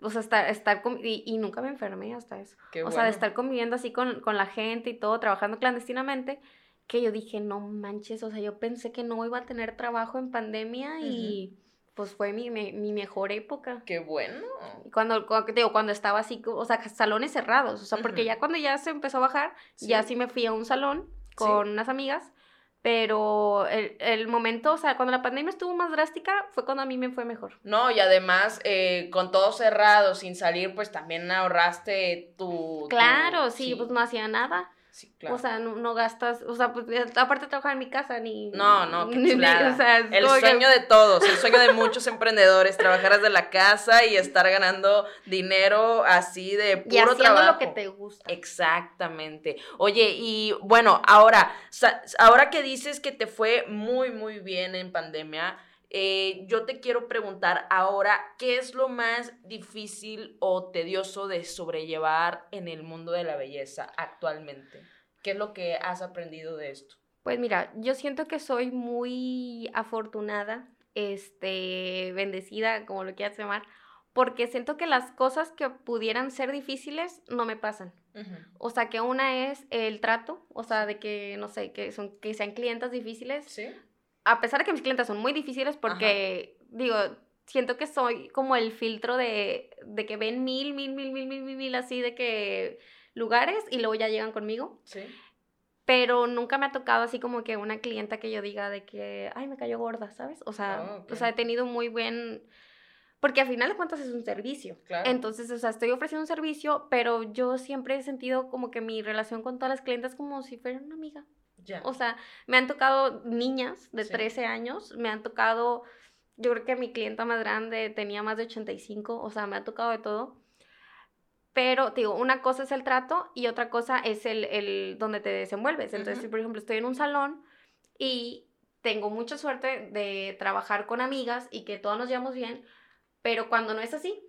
Speaker 2: o sea, estar, estar y, y, nunca me enfermé hasta eso. o sea, de estar conviviendo así con, con, la gente y todo, trabajando clandestinamente, que yo dije, no manches, o sea, yo pensé que no iba a tener trabajo en pandemia y pues fue mi, mi, mi, mejor época.
Speaker 1: Qué bueno.
Speaker 2: Cuando, cuando, digo, cuando estaba así, o sea, salones cerrados, o sea, porque ya cuando ya se empezó a bajar, ya sí me fui a un salón con unas amigas pero el, el, momento, o sea, cuando la pandemia estuvo más drástica, fue cuando a mí me fue mejor.
Speaker 1: No, y además, eh, con todo cerrado, sin salir, pues también ahorraste tu...
Speaker 2: Claro, sí, pues no hacía nada. Sí, claro. O sea, no, gastas, o sea, pues aparte de trabajar en mi casa, ni...
Speaker 1: No, no, qué chulada. o sea, el sueño de todos, el sueño de muchos emprendedores, trabajar desde la casa y estar ganando dinero así de puro y haciendo
Speaker 2: lo que te gusta.
Speaker 1: Exactamente. Oye, y bueno, ahora, ahora que dices que te fue muy, muy bien en pandemia, eh, yo te quiero preguntar ahora, ¿qué es lo más difícil o tedioso de sobrellevar en el mundo de la belleza actualmente? ¿Qué es lo que has aprendido de esto?
Speaker 2: Pues mira, yo siento que soy muy afortunada, este, bendecida, como lo quieras llamar, porque siento que las cosas que pudieran ser difíciles no me pasan. O sea, que una es el trato, o sea, de que, no sé, que, son, que sean clientes difíciles. ¿Sí? A pesar de que mis clientes son muy difíciles porque, digo, siento que soy como el filtro de, de que ven mil, mil, mil, mil, mil, mil, mil, así de que lugares y luego ya llegan conmigo. Sí. Pero nunca me ha tocado así como que una clienta que yo diga de que, ay, me cayó gorda, ¿sabes? O sea, ah, o sea, he tenido muy buen... Porque al final de cuentas es un servicio. Claro. Entonces, o sea, estoy ofreciendo un servicio, pero yo siempre he sentido como que mi relación con todas las clientes como si fuera una amiga. O sea, me han tocado niñas de 13 años, me han tocado yo creo que mi clienta más grande tenía más de 85, o sea, me ha tocado de todo. Pero, digo, una cosa es el trato y otra cosa es el, el donde te desenvuelves. Entonces, si por ejemplo estoy en un salón y tengo mucha suerte de trabajar con amigas y que todos nos llevamos bien, pero cuando no es así,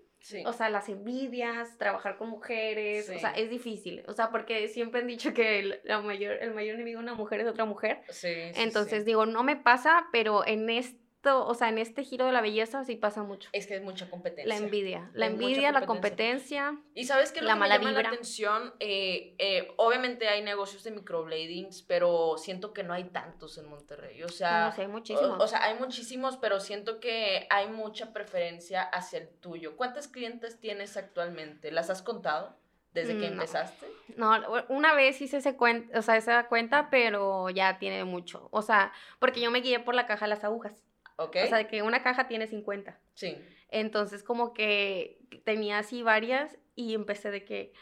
Speaker 2: O sea, las envidias, trabajar con mujeres, o sea, es difícil. O sea, porque siempre han dicho que el, la mayor, el mayor enemigo de una mujer es otra mujer. Sí, Entonces, digo, no me pasa, pero en este o sea, en este giro de la belleza sí pasa mucho.
Speaker 1: Es que es mucha competencia.
Speaker 2: La envidia, la envidia, la competencia.
Speaker 1: Y sabes que la mala me llama la atención, eh, eh, obviamente hay negocios de microbladings, pero siento que no hay tantos en Monterrey. O sea,
Speaker 2: no, hay muchísimos.
Speaker 1: O, sea, hay muchísimos, pero siento que hay mucha preferencia hacia el tuyo. ¿Cuántas clientes tienes actualmente? ¿Las has contado? ¿Desde que empezaste?
Speaker 2: No, una vez hice ese cuenta, o sea, esa cuenta, pero ya tiene mucho. O sea, porque yo me guié por la caja de las agujas. O sea, que una caja tiene 50. Sí. Entonces, como que tenía así varias y empecé de que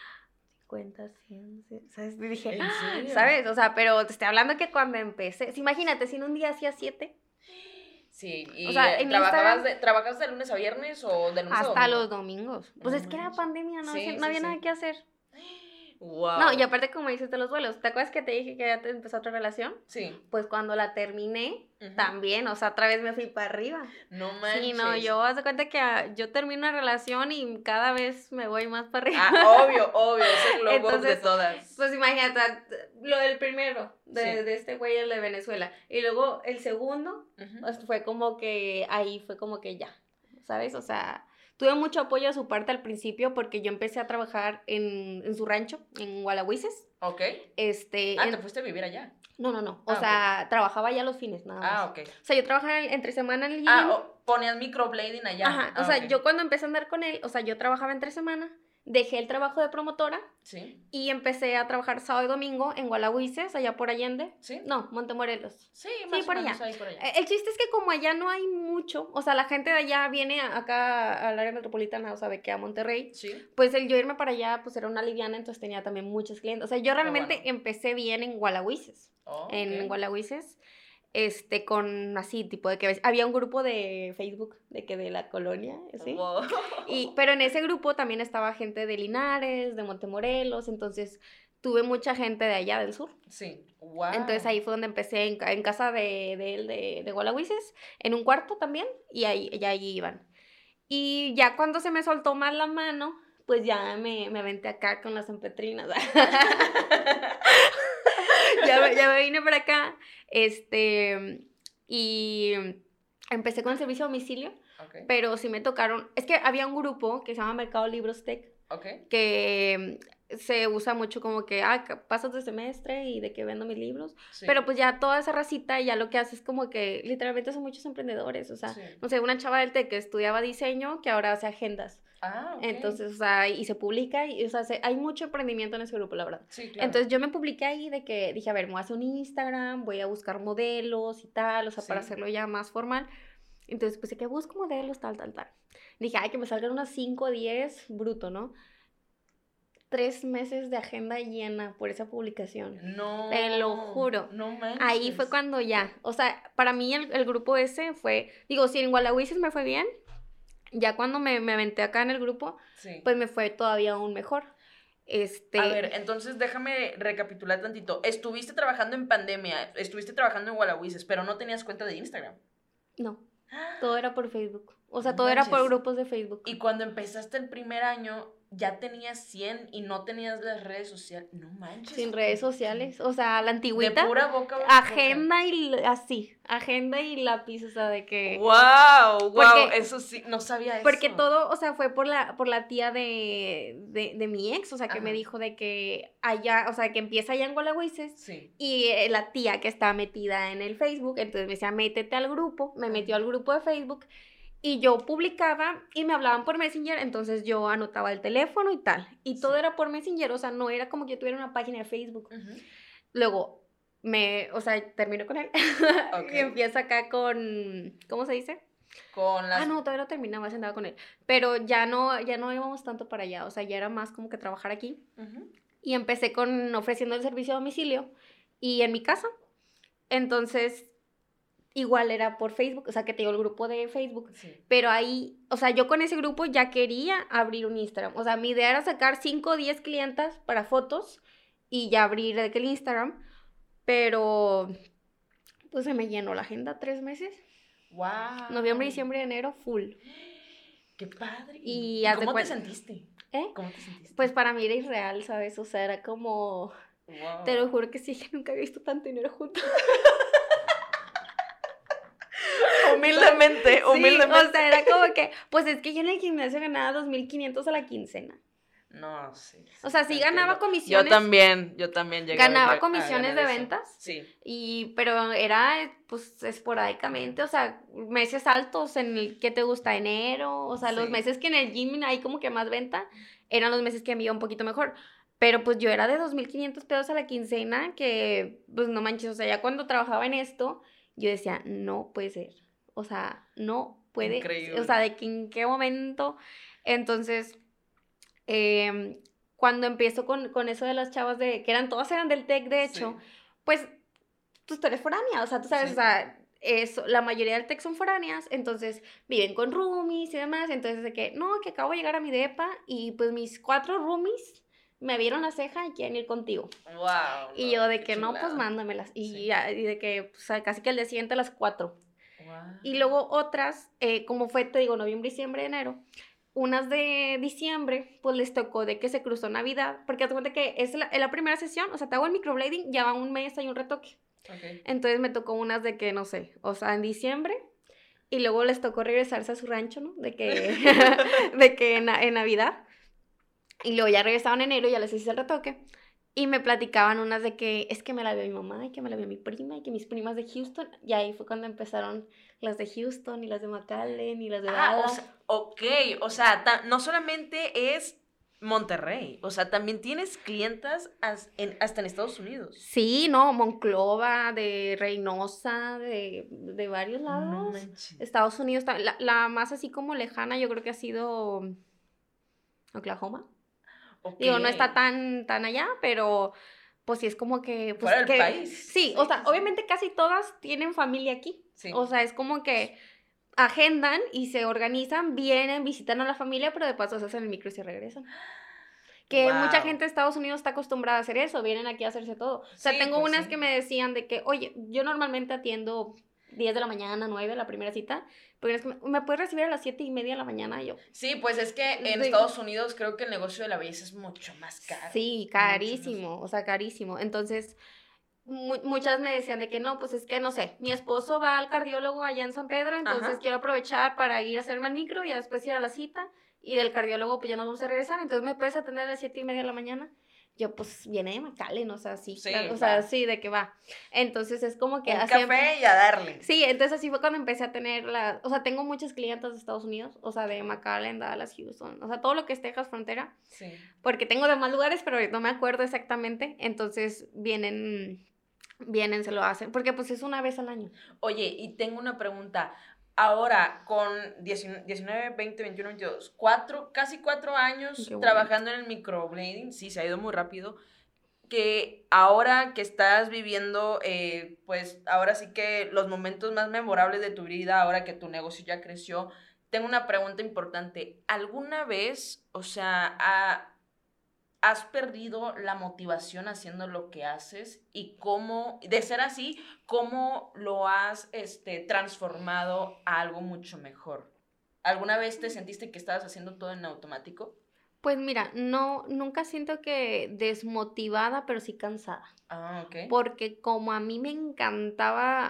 Speaker 2: 50, 100, ¿sabes? Y dije, ¡Ah! ¿sabes? O sea, pero te estoy hablando que cuando empecé, imagínate, si en un día hacía 7.
Speaker 1: Sí, y o sea, ¿trabajabas, de, ¿trabajabas de lunes a viernes o de lunes
Speaker 2: a Hasta los domingos. Pues es que era pandemia, no, no había nada que hacer. No, y aparte como dices de los vuelos, ¿te acuerdas que te dije que ya te empezó otra relación? Sí. Pues cuando la terminé, también, o sea, otra vez me fui para arriba. No manches. Sí, no, yo haz de cuenta que ah, yo termino una relación y cada vez me voy más para arriba.
Speaker 1: Ah, obvio, obvio, es el logo de todas.
Speaker 2: Pues imagínate, lo del primero, de, de este güey, el de Venezuela. Y luego el segundo, pues fue como que ahí fue como que ya, ¿sabes? O sea, Tuve mucho apoyo de su parte al principio porque yo empecé a trabajar en, en su rancho, en Gualahuises.
Speaker 1: Ok.
Speaker 2: Este,
Speaker 1: ah, ¿te fuiste a vivir allá?
Speaker 2: No, no, no. O ah, sea, trabajaba ya los fines, nada más. Ah, ok. O sea, yo trabajaba entre semana en el
Speaker 1: Ah, ponías microblading allá.
Speaker 2: Ajá. o ah, sea, yo cuando empecé a andar con él, o sea, yo trabajaba entre semana dejé el trabajo de promotora sí. y empecé a trabajar sábado y domingo en Gualahuises, allá por Allende. ¿Sí? No, Montemorelos.
Speaker 1: Sí, más por, allá.
Speaker 2: por allá. El chiste es que como allá no hay mucho, o sea, la gente de allá viene acá al área metropolitana, o sea, de que a Monterrey, sí. pues el yo irme para allá, pues era una liviana, entonces tenía también muchos clientes. O sea, yo realmente empecé bien en Gualahuises. Oh, en Gualahuises este, con así, tipo de que había un grupo de Facebook de que de la colonia, ¿sí? Y, pero en ese grupo también estaba gente de Linares, de Montemorelos, entonces tuve mucha gente de allá del sur.
Speaker 1: Sí, wow.
Speaker 2: Entonces ahí fue donde empecé en, casa de, de él, de, de en un cuarto también, y ahí, ya ahí iban. Y ya cuando se me soltó más la mano, pues ya me, me aventé acá con las empetrinas. ya, ya me vine para acá este, y empecé con el servicio a domicilio, pero sí me tocaron, es que había un grupo que se llama Mercado Libros Tech, que se usa mucho como que, ah, pasas de semestre y de que vendo mis libros, pero pues ya toda esa racita ya lo que hace es como que literalmente son muchos emprendedores, o sea, no sé, una chava del TEC que estudiaba diseño que ahora hace agendas. Ah, Entonces, o sea, y se publica, y, o sea, hay mucho emprendimiento en ese grupo, la verdad. Sí, claro. Entonces, yo me publiqué ahí de que dije, a ver, me voy a hacer un Instagram, voy a buscar modelos y tal, o sea, para hacerlo ya más formal. Entonces, pues, que busco modelos, tal, tal, tal. Dije, ay, que me salgan unas 5 o 10, bruto, ¿no? Tres meses de agenda llena por esa publicación. No. Te lo juro. No manches. Ahí fue cuando ya, o sea, para mí el, el grupo ese fue, digo, si en Gualahuises me fue bien, ya cuando me, me aventé acá en el grupo, pues me fue todavía aún mejor. Este...
Speaker 1: A ver, entonces déjame recapitular tantito. Estuviste trabajando en pandemia, estuviste trabajando en Wallahuises, pero no tenías cuenta de Instagram.
Speaker 2: No, todo era por Facebook. O sea, todo era por grupos de Facebook.
Speaker 1: Y cuando empezaste el primer año, ya tenías 100 y no tenías las redes sociales. No manches.
Speaker 2: Sin redes sociales. O sea, la antigüita.
Speaker 1: De pura boca.
Speaker 2: agenda y así. Agenda y lápiz. O sea, de que.
Speaker 1: ¡Wow! ¡Wow! eso sí, no sabía eso.
Speaker 2: Porque todo, o sea, fue por la, por la tía de, de, mi ex. O sea, que me dijo de que allá, o sea, que empieza allá en Gualahuises. Sí. Y eh, la tía que estaba metida en el Facebook. Entonces me decía, métete al grupo. Me metió al grupo de Facebook. Y yo publicaba y me hablaban por Messenger, entonces yo anotaba el teléfono y tal. Y todo era por Messenger, o sea, no era como que yo tuviera una página de Facebook. Luego, me, o sea, termino con él. y empiezo acá con, ¿cómo se dice? Con las... Ah, no, todavía no terminaba, se andaba con él. Pero ya no, ya no íbamos tanto para allá, o sea, ya era más como que trabajar aquí. Y empecé con ofreciendo el servicio a domicilio y en mi casa. Entonces, igual era por Facebook, o sea, que tengo el grupo de Facebook. Pero ahí, o sea, yo con ese grupo ya quería abrir un Instagram. O sea, mi idea era sacar 5 o 10 clientas para fotos y ya abrir el Instagram. Pero, pues se me llenó la agenda tres meses. Wow. Noviembre, diciembre, enero, full.
Speaker 1: Qué padre. Y ¿Cómo te sentiste?
Speaker 2: ¿Eh? ¿Cómo te sentiste? Pues para mí era irreal, ¿sabes? O sea, era como... Te lo juro que sí, que nunca había visto tanto dinero juntos.
Speaker 1: humildemente, humildemente.
Speaker 2: o sea, era como que, pues es que yo en el gimnasio ganaba 2.500 a la quincena.
Speaker 1: No, sí.
Speaker 2: O sea, sí ganaba comisiones.
Speaker 1: Yo también, yo también llegué
Speaker 2: Ganaba comisiones de ventas. Sí. Y, pero era, pues, esporádicamente, o sea, meses altos en el que te gusta enero, o sea, los meses que en el gym hay como que más venta, eran los meses que me iba un poquito mejor. Pero pues yo era de 2.500 pesos a la quincena, que, pues, no manches, o sea, ya cuando trabajaba en esto, yo decía, no puede ser. O sea, no puede. Increíble. O sea, de que en qué momento. Entonces, Em, cuando empiezo con, con, eso de las chavas de, que eran, todas eran del TEC, de hecho, pues, tú eres foránea, o sea, tú sabes, o sea, eso, la mayoría del TEC son foráneas, entonces viven con roomies y demás, entonces de que, no, que acabo de llegar a mi depa y pues mis cuatro roomies me vieron la ceja y quieren ir contigo. Wow. Y yo de que no, pues mándamelas. Y, y de que pues, casi que el día siguiente a las cuatro. Wow. Y luego otras, eh, como fue, te digo, noviembre, diciembre, enero, unas de diciembre, pues les tocó de que se cruzó Navidad, porque te cuenta que es la, la, primera sesión, o sea, te hago el microblading, ya va un mes, hay un retoque. Entonces me tocó unas de que, no sé, o sea, en diciembre, y luego les tocó regresarse a su rancho, ¿no? De que, de que en, en, Navidad. Y luego ya regresaban en enero, ya les hice el retoque. Y me platicaban unas de que es que me la vio mi mamá y que me la vio mi prima y que mis primas de Houston. Y ahí fue cuando empezaron las de Houston y las de McAllen y las de ah,
Speaker 1: Dallas. ok, o sea, no solamente es Monterrey, o sea, también tienes clientas hasta en Estados Unidos.
Speaker 2: Sí, no, Monclova, de Reynosa, de, de varios lados. Estados Unidos, la, la, más así como lejana yo creo que ha sido Oklahoma. Digo, no está tan, tan allá, pero pues sí es como que... Pues,
Speaker 1: Fuera país.
Speaker 2: Sí, o sea, obviamente casi todas tienen familia aquí. O sea, es como que agendan y se organizan, vienen, visitan a la familia, pero de paso se hacen el micro y se regresan. Que mucha gente de Estados Unidos está acostumbrada a hacer eso, vienen aquí a hacerse todo. O sea, tengo pues unas que me decían de que, oye, yo normalmente atiendo 10 de la mañana, 9, la primera cita, porque es que me puedes recibir a las 7 y media de la mañana yo.
Speaker 1: Sí, pues es que en Estados Unidos creo que el negocio de la belleza es mucho más caro.
Speaker 2: Sí, carísimo, o sea, carísimo. Entonces, muchas me decían de que no, pues es que no sé, mi esposo va al cardiólogo allá en San Pedro, entonces quiero aprovechar para ir a hacerme el micro y después ir a la cita y del cardiólogo pues ya nos vamos a regresar, entonces me puedes atender a las 7 y media de la mañana yo pues viene de McAllen, o sea, sí, o sea, sí, de que va. Entonces es como que...
Speaker 1: Un café y a darle.
Speaker 2: Sí, entonces así fue cuando empecé a tener la, o sea, tengo muchas clientes de Estados Unidos, o sea, de McAllen, Dallas, Houston, o sea, todo lo que es Texas frontera. Sí. Porque tengo de más lugares, pero no me acuerdo exactamente, entonces vienen vienen, se lo hacen, porque pues es una vez al año.
Speaker 1: Oye, y tengo una pregunta. Ahora, con 19, 20, 21, 22, cuatro, casi cuatro años trabajando en el microblading, sí, se ha ido muy rápido, que ahora que estás viviendo, eh, pues ahora sí que los momentos más memorables de tu vida, ahora que tu negocio ya creció, tengo una pregunta importante. ¿Alguna vez, o sea, a, has perdido la motivación haciendo lo que haces y cómo, de ser así, cómo lo has este, transformado a algo mucho mejor. ¿Alguna vez te sentiste que estabas haciendo todo en automático?
Speaker 2: Pues mira, no, nunca siento que desmotivada, pero sí cansada.
Speaker 1: Ah, ok.
Speaker 2: Porque como a mí me encantaba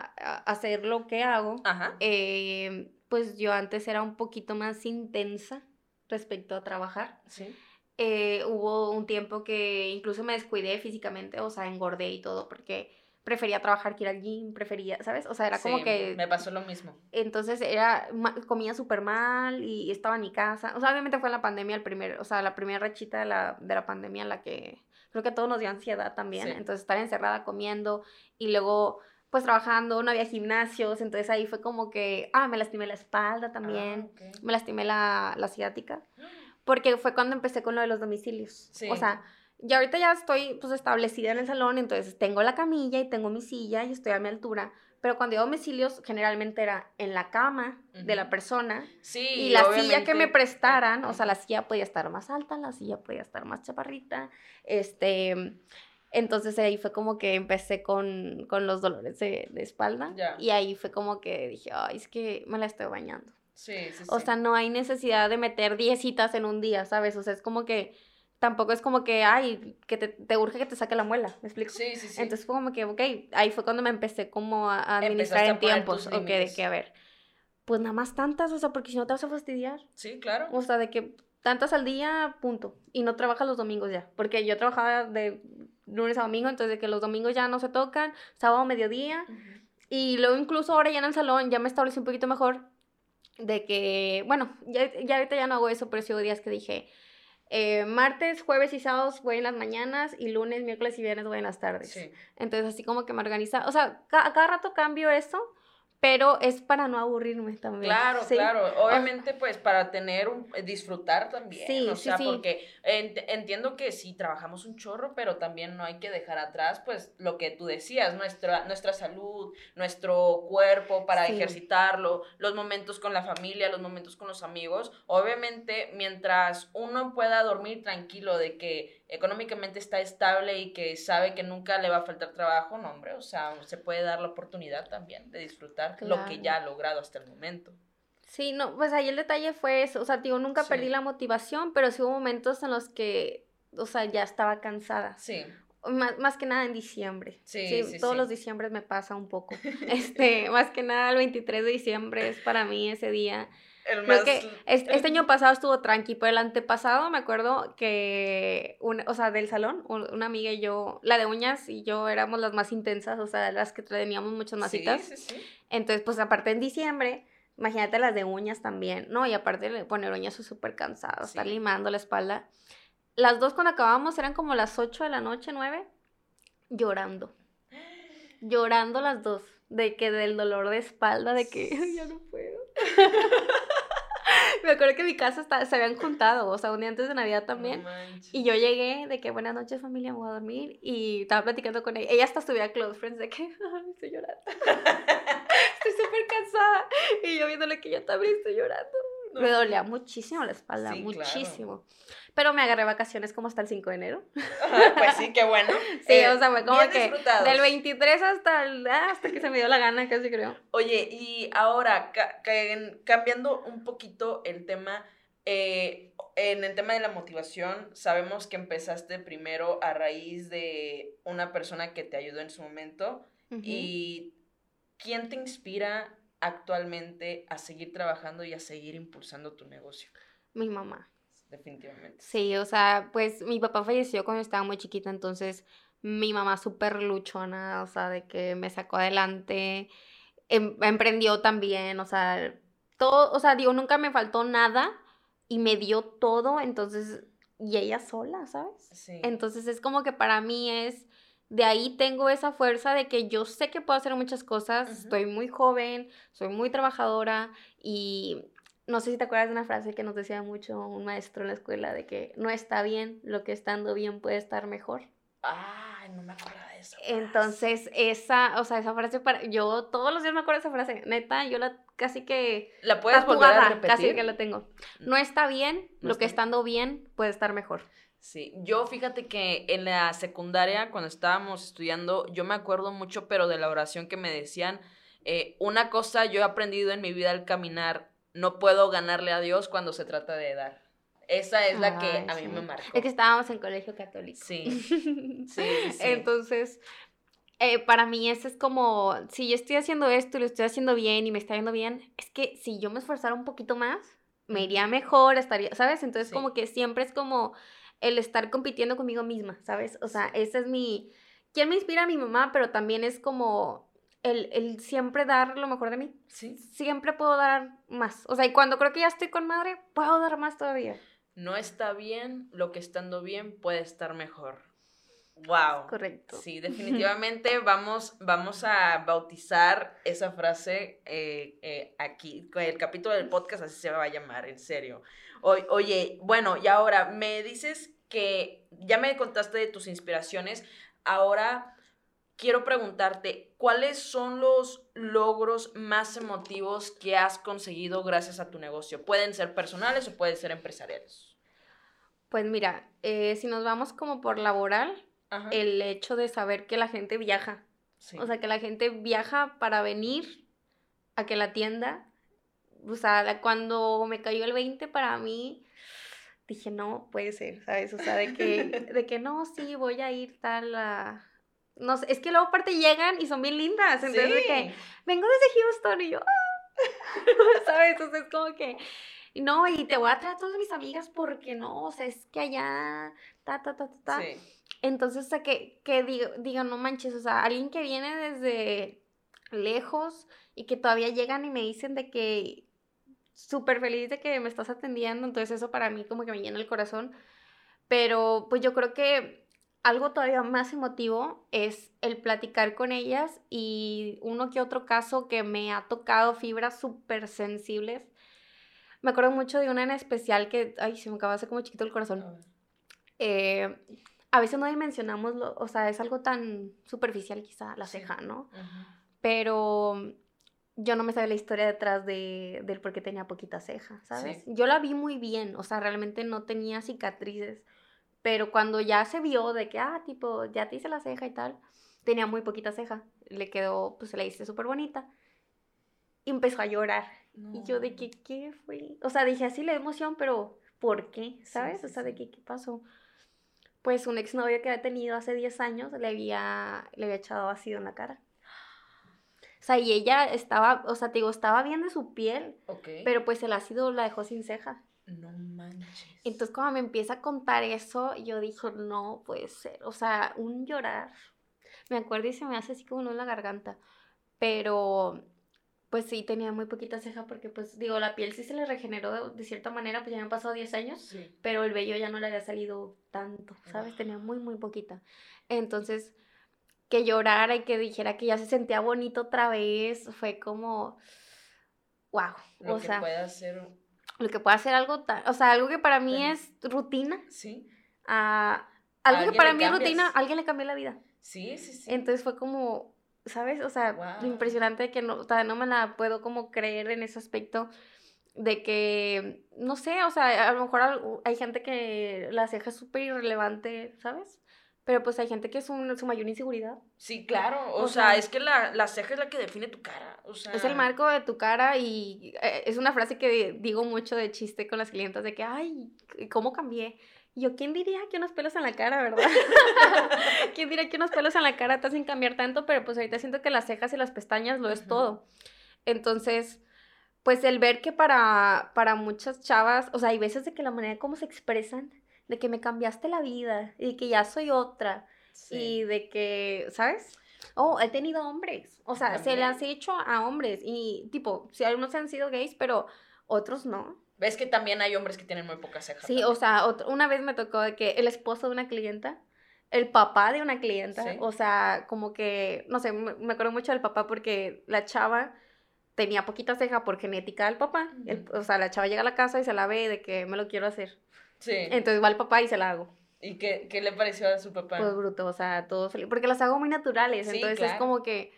Speaker 2: hacer lo que hago, eh, pues yo antes era un poquito más intensa respecto a trabajar. Sí. Eh, hubo un tiempo que incluso me descuidé físicamente, o sea, engordé y todo, porque prefería trabajar que ir al gym, prefería, ¿sabes? O sea, era como que...
Speaker 1: Me pasó lo mismo.
Speaker 2: Entonces era, comía súper mal y estaba en mi casa. O sea, obviamente fue la pandemia el primer, o sea, la primera rachita de la, de la pandemia en la que creo que a todos nos dio ansiedad también. Entonces estar encerrada comiendo y luego pues trabajando, no había gimnasios, entonces ahí fue como que, ah, me lastimé la espalda también, ah, me lastimé la, la ciática, porque fue cuando empecé con lo de los domicilios. O sea, y ahorita ya estoy pues establecida en el salón, entonces tengo la camilla y tengo mi silla y estoy a mi altura. Pero cuando iba a domicilios, generalmente era en la cama de la persona. Sí. Y la silla que me prestaran, o sea, la silla podía estar más alta, la silla podía estar más chaparrita. Este. Entonces ahí fue como que empecé con, con los dolores de, de espalda. Y ahí fue como que dije, ay, es que me la estoy bañando. Sí, sí, sí. O sea, no hay necesidad de meter 10 citas en un día, ¿sabes? O sea, es como que tampoco es como que, ay, que te, te, urge que te saque la muela, ¿me explico? Sí, sí, sí. Entonces fue como que, ok, ahí fue cuando me empecé como a, administrar en tiempos, ok, de que, a ver, pues nada más tantas, o sea, porque si no te vas a fastidiar.
Speaker 1: Sí, claro.
Speaker 2: O sea, de que tantas al día, punto, y no trabajas los domingos ya, porque yo trabajaba de lunes a domingo, entonces de que los domingos ya no se tocan, sábado, mediodía, y luego incluso ahora ya en el salón ya me establecí un poquito mejor de que, bueno, ya, ya ahorita ya no hago eso, pero sí hubo días que dije, eh, martes, jueves y sábados voy en las mañanas y lunes, miércoles y viernes voy en las tardes. Entonces así como que me organiza, o sea, cada rato cambio eso pero es para no aburrirme también.
Speaker 1: Claro, claro. Obviamente, pues para tener un, eh, disfrutar también. Sí, o sea, porque entiendo que sí trabajamos un chorro, pero también no hay que dejar atrás, pues, lo que tú decías, nuestra, nuestra salud, nuestro cuerpo para ejercitarlo, los momentos con la familia, los momentos con los amigos. Obviamente, mientras uno pueda dormir tranquilo de que económicamente está estable y que sabe que nunca le va a faltar trabajo, no, hombre, o sea, se puede dar la oportunidad también de disfrutar lo que ya ha logrado hasta el momento.
Speaker 2: Sí, no, pues ahí el detalle fue eso, o sea, digo, nunca perdí la motivación, pero sí hubo momentos en los que, o sea, ya estaba cansada. Sí. Más, más que nada en diciembre. Sí, sí, sí Todos los diciembres me pasa un poco. Este, más que nada el 23 de diciembre es para mí ese día Creo que este, año pasado estuvo tranqui, pero el antepasado me acuerdo que, o sea, del salón, una amiga y yo, la de uñas y yo éramos las más intensas, o sea, las que teníamos muchas masitas. Sí, sí, sí. Entonces, pues aparte en diciembre, imagínate las de uñas también, ¿no? Y aparte de poner uñas, soy súper cansada, estar limando la espalda. Las dos cuando acabamos eran como las 8 de la noche, 9, llorando. Llorando las dos, de que del dolor de espalda, de que ya no puedo. me acuerdo que en mi casa se habían juntado, o sea, un día antes de Navidad también. y yo llegué de que buenas noches familia, me voy a dormir. Y estaba platicando con ella. Ella hasta estuviera close friends de que estoy llorando. estoy súper cansada. Y yo viéndole que yo también estoy llorando. Me dolía muchísimo la espalda, muchísimo. Pero me agarré vacaciones como hasta el 5 de enero.
Speaker 1: pues sí, qué bueno.
Speaker 2: sí, o sea, fue como que del 23 hasta, ah, hasta que se me dio la gana, casi creo.
Speaker 1: Oye, y ahora, cambiando un poquito el tema, eh, en el tema de la motivación, sabemos que empezaste primero a raíz de una persona que te ayudó en su momento. ¿Y quién te inspira actualmente a seguir trabajando y a seguir impulsando tu negocio?
Speaker 2: Mi mamá
Speaker 1: definitivamente.
Speaker 2: Sí, o sea, pues mi papá falleció cuando estaba muy chiquita, entonces mi mamá súper luchona, o sea, de que me sacó adelante, em, emprendió también, o sea, todo, o sea, digo, nunca me faltó nada y me dio todo, entonces, y ella sola, ¿sabes? Sí. Entonces es como que para mí es, de ahí tengo esa fuerza de que yo sé que puedo hacer muchas cosas, estoy muy joven, soy muy trabajadora y no sé si te acuerdas de una frase que nos decía mucho un maestro en la escuela de que no está bien lo que estando bien puede estar mejor.
Speaker 1: Ay, no me acuerdo de eso.
Speaker 2: Entonces, esa, o sea, esa frase para yo todos los días me acuerdo de esa frase. Neta, yo la casi que
Speaker 1: la puedes volver a repetir.
Speaker 2: Casi que la tengo. No está bien lo que estando bien puede estar mejor.
Speaker 1: Sí, yo fíjate que en la secundaria, cuando estábamos estudiando, yo me acuerdo mucho, pero de la oración que me decían, eh, una cosa yo he aprendido en mi vida al caminar no puedo ganarle a Dios cuando se trata de dar. Esa es la que a mí me marcó.
Speaker 2: Es que estábamos en colegio católico. Sí. sí, sí. Entonces, eh, para mí eso es como, si yo estoy haciendo esto y lo estoy haciendo bien y me está yendo bien, es que si yo me esforzara un poquito más, me iría mejor, estaría, ¿sabes? Entonces como que siempre es como el estar compitiendo conmigo misma, ¿sabes? O sea, esa es mi, ¿quién me inspira? Mi mamá, pero también es como el, el, siempre dar lo mejor de mí. Sí. Siempre puedo dar más. O sea, y cuando creo que ya estoy con madre, puedo dar más todavía.
Speaker 1: No está bien lo que estando bien puede estar mejor. Wow.
Speaker 2: Correcto.
Speaker 1: Sí, definitivamente vamos, vamos a bautizar esa frase eh, eh, aquí. El capítulo del podcast así se va a llamar, en serio. Oye, bueno, y ahora me dices que ya me contaste de tus inspiraciones. Ahora quiero preguntarte, ¿cuáles son los logros más emotivos que has conseguido gracias a tu negocio? Pueden ser personales o pueden ser empresariales.
Speaker 2: Pues mira, eh, si nos vamos como por laboral, el hecho de saber que la gente viaja. O sea, que la gente viaja para venir a que la tienda. O sea, cuando me cayó el 20 para mí, dije, no, puede ser, ¿sabes? O sea, de que, de que no, sí, voy a ir tal a... No sé, es que luego aparte llegan y son bien lindas. Entonces, de que vengo desde Houston y yo, ¿sabes? Entonces, es como que, no, y te voy a traer a todas mis amigas porque no, o sea, es que allá, ta, ta, ta, ta, ta. Sí. Entonces, o sea, que, que digan, no manches, o sea, alguien que viene desde lejos y que todavía llegan y me dicen de que súper feliz de que me estás atendiendo, entonces eso para mí como que me llena el corazón. Pero pues yo creo que algo todavía más emotivo es el platicar con ellas y uno que otro caso que me ha tocado fibras súper sensibles. Me acuerdo mucho de una en especial que, ay, se me acaba de hacer como chiquito el corazón. Eh, a veces no dimensionamos, lo, o sea, es algo tan superficial quizá, la ceja, ¿no? Pero yo no me sabía la historia detrás de, del por qué tenía poquita ceja, ¿sabes? Yo la vi muy bien, o sea, realmente no tenía cicatrices, pero cuando ya se vio de que, ah, tipo, ya te hice la ceja y tal, tenía muy poquita ceja, le quedó, pues se la hice súper bonita, y empezó a llorar. Y yo de que, ¿qué fue? O sea, dije así la emoción, pero ¿por qué? ¿Sabes? o sea, de que, ¿qué pasó? pues un exnovio que había tenido hace 10 años le había, le había echado ácido en la cara. O sea, y ella estaba, o sea, te digo, estaba bien de su piel, pero pues el ácido la dejó sin ceja.
Speaker 1: No manches.
Speaker 2: Entonces, cuando me empieza a contar eso, yo dijo, no puede ser. O sea, un llorar. Me acuerdo y se me hace así como en la garganta. Pero pues sí, tenía muy poquita ceja porque, pues, digo, la piel sí se le regeneró de, cierta manera, pues ya han pasado 10 años, pero el vello ya no le había salido tanto, ¿sabes? Tenía muy, muy poquita. Entonces, que llorara y que dijera que ya se sentía bonito otra vez, fue como, wow.
Speaker 1: Lo que puede hacer...
Speaker 2: Lo que puede hacer algo, o sea, algo que para mí es rutina. Sí. A, algo que para mí es rutina, alguien le cambió la vida.
Speaker 1: Sí, sí, sí.
Speaker 2: Entonces fue como, ¿sabes? O sea, impresionante que no, no me la puedo como creer en ese aspecto de que, no sé, o sea, a lo mejor hay gente que la ceja es súper irrelevante, ¿sabes? Pero pues hay gente que es un, su mayor inseguridad.
Speaker 1: Sí, claro. O, sea, es que la, la, ceja es la que define tu cara. O sea...
Speaker 2: Es el marco de tu cara y eh, es una frase que digo mucho de chiste con las clientas de que, ay, ¿cómo cambié? yo, ¿quién diría que unos pelos en la cara, verdad? ¿Quién diría que unos pelos en la cara te hacen cambiar tanto? Pero pues ahorita siento que las cejas y las pestañas lo es todo. Entonces, pues el ver que para, para muchas chavas, o sea, hay veces de que la manera como se expresan, de que me cambiaste la vida, y que ya soy otra, y de que, ¿sabes? Oh, he tenido hombres, o sea, se le has hecho a hombres, y tipo, si algunos han sido gays, pero otros no.
Speaker 1: Ves que también hay hombres que tienen muy pocas cejas.
Speaker 2: Sí, o sea, una vez me tocó de que el esposo de una clienta, el papá de una clienta, o sea, como que, no sé, me, acuerdo mucho del papá porque la chava tenía poquita ceja por genética del papá. o sea, la chava llega a la casa y se la ve de que me lo quiero hacer. Sí. Entonces va el papá y se la hago.
Speaker 1: ¿Y qué, qué le pareció a su papá?
Speaker 2: Pues bruto, o sea, todo feliz. Porque las hago muy naturales, entonces es como que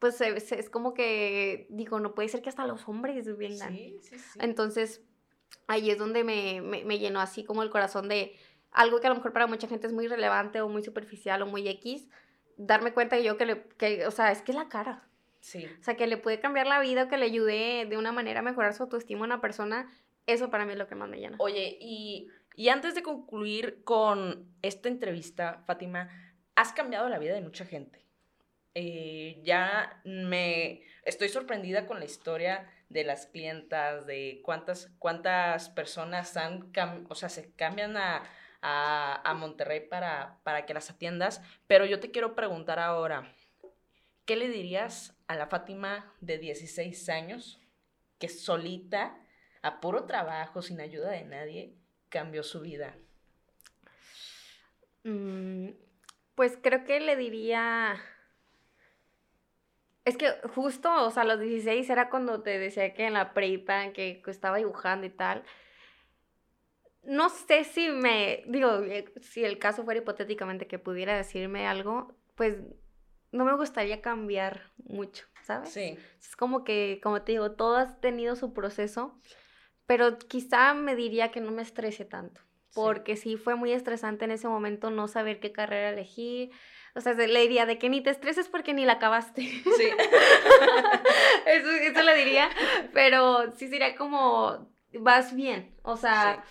Speaker 2: pues es, como que digo, no puede ser que hasta los hombres vengan. Sí, sí, sí. Entonces, ahí es donde me, me, llenó así como el corazón de algo que a lo mejor para mucha gente es muy relevante o muy superficial o muy X, darme cuenta que yo que le, que, o sea, es que la cara. Sí. O sea, que le puede cambiar la vida o que le ayude de una manera a mejorar su autoestima a una persona, eso para mí es lo que más me llena.
Speaker 1: Oye, y, y antes de concluir con esta entrevista, Fátima, has cambiado la vida de mucha gente. Eh, ya me estoy sorprendida con la historia de las clientas, de cuántas, cuántas personas han, se cambian a, a, Monterrey para, para que las atiendas, pero yo te quiero preguntar ahora, ¿qué le dirías a la Fátima de 16 años que solita, a puro trabajo, sin ayuda de nadie, cambió su vida?
Speaker 2: Mm, pues creo que le diría... Es que justo, o sea, a los 16 era cuando te decía que en la prepa, que estaba dibujando y tal. No sé si me, digo, eh, si el caso fuera hipotéticamente que pudiera decirme algo, pues no me gustaría cambiar mucho, ¿sabes? Sí. Es como que, como te digo, todo ha tenido su proceso, pero quizá me diría que no me estrese tanto porque sí. fue muy estresante en ese momento no saber qué carrera elegir. O sea, le diría de que ni te estreses porque ni la acabaste. Sí. eso, eso le diría, pero sí sería como, vas bien. O sea,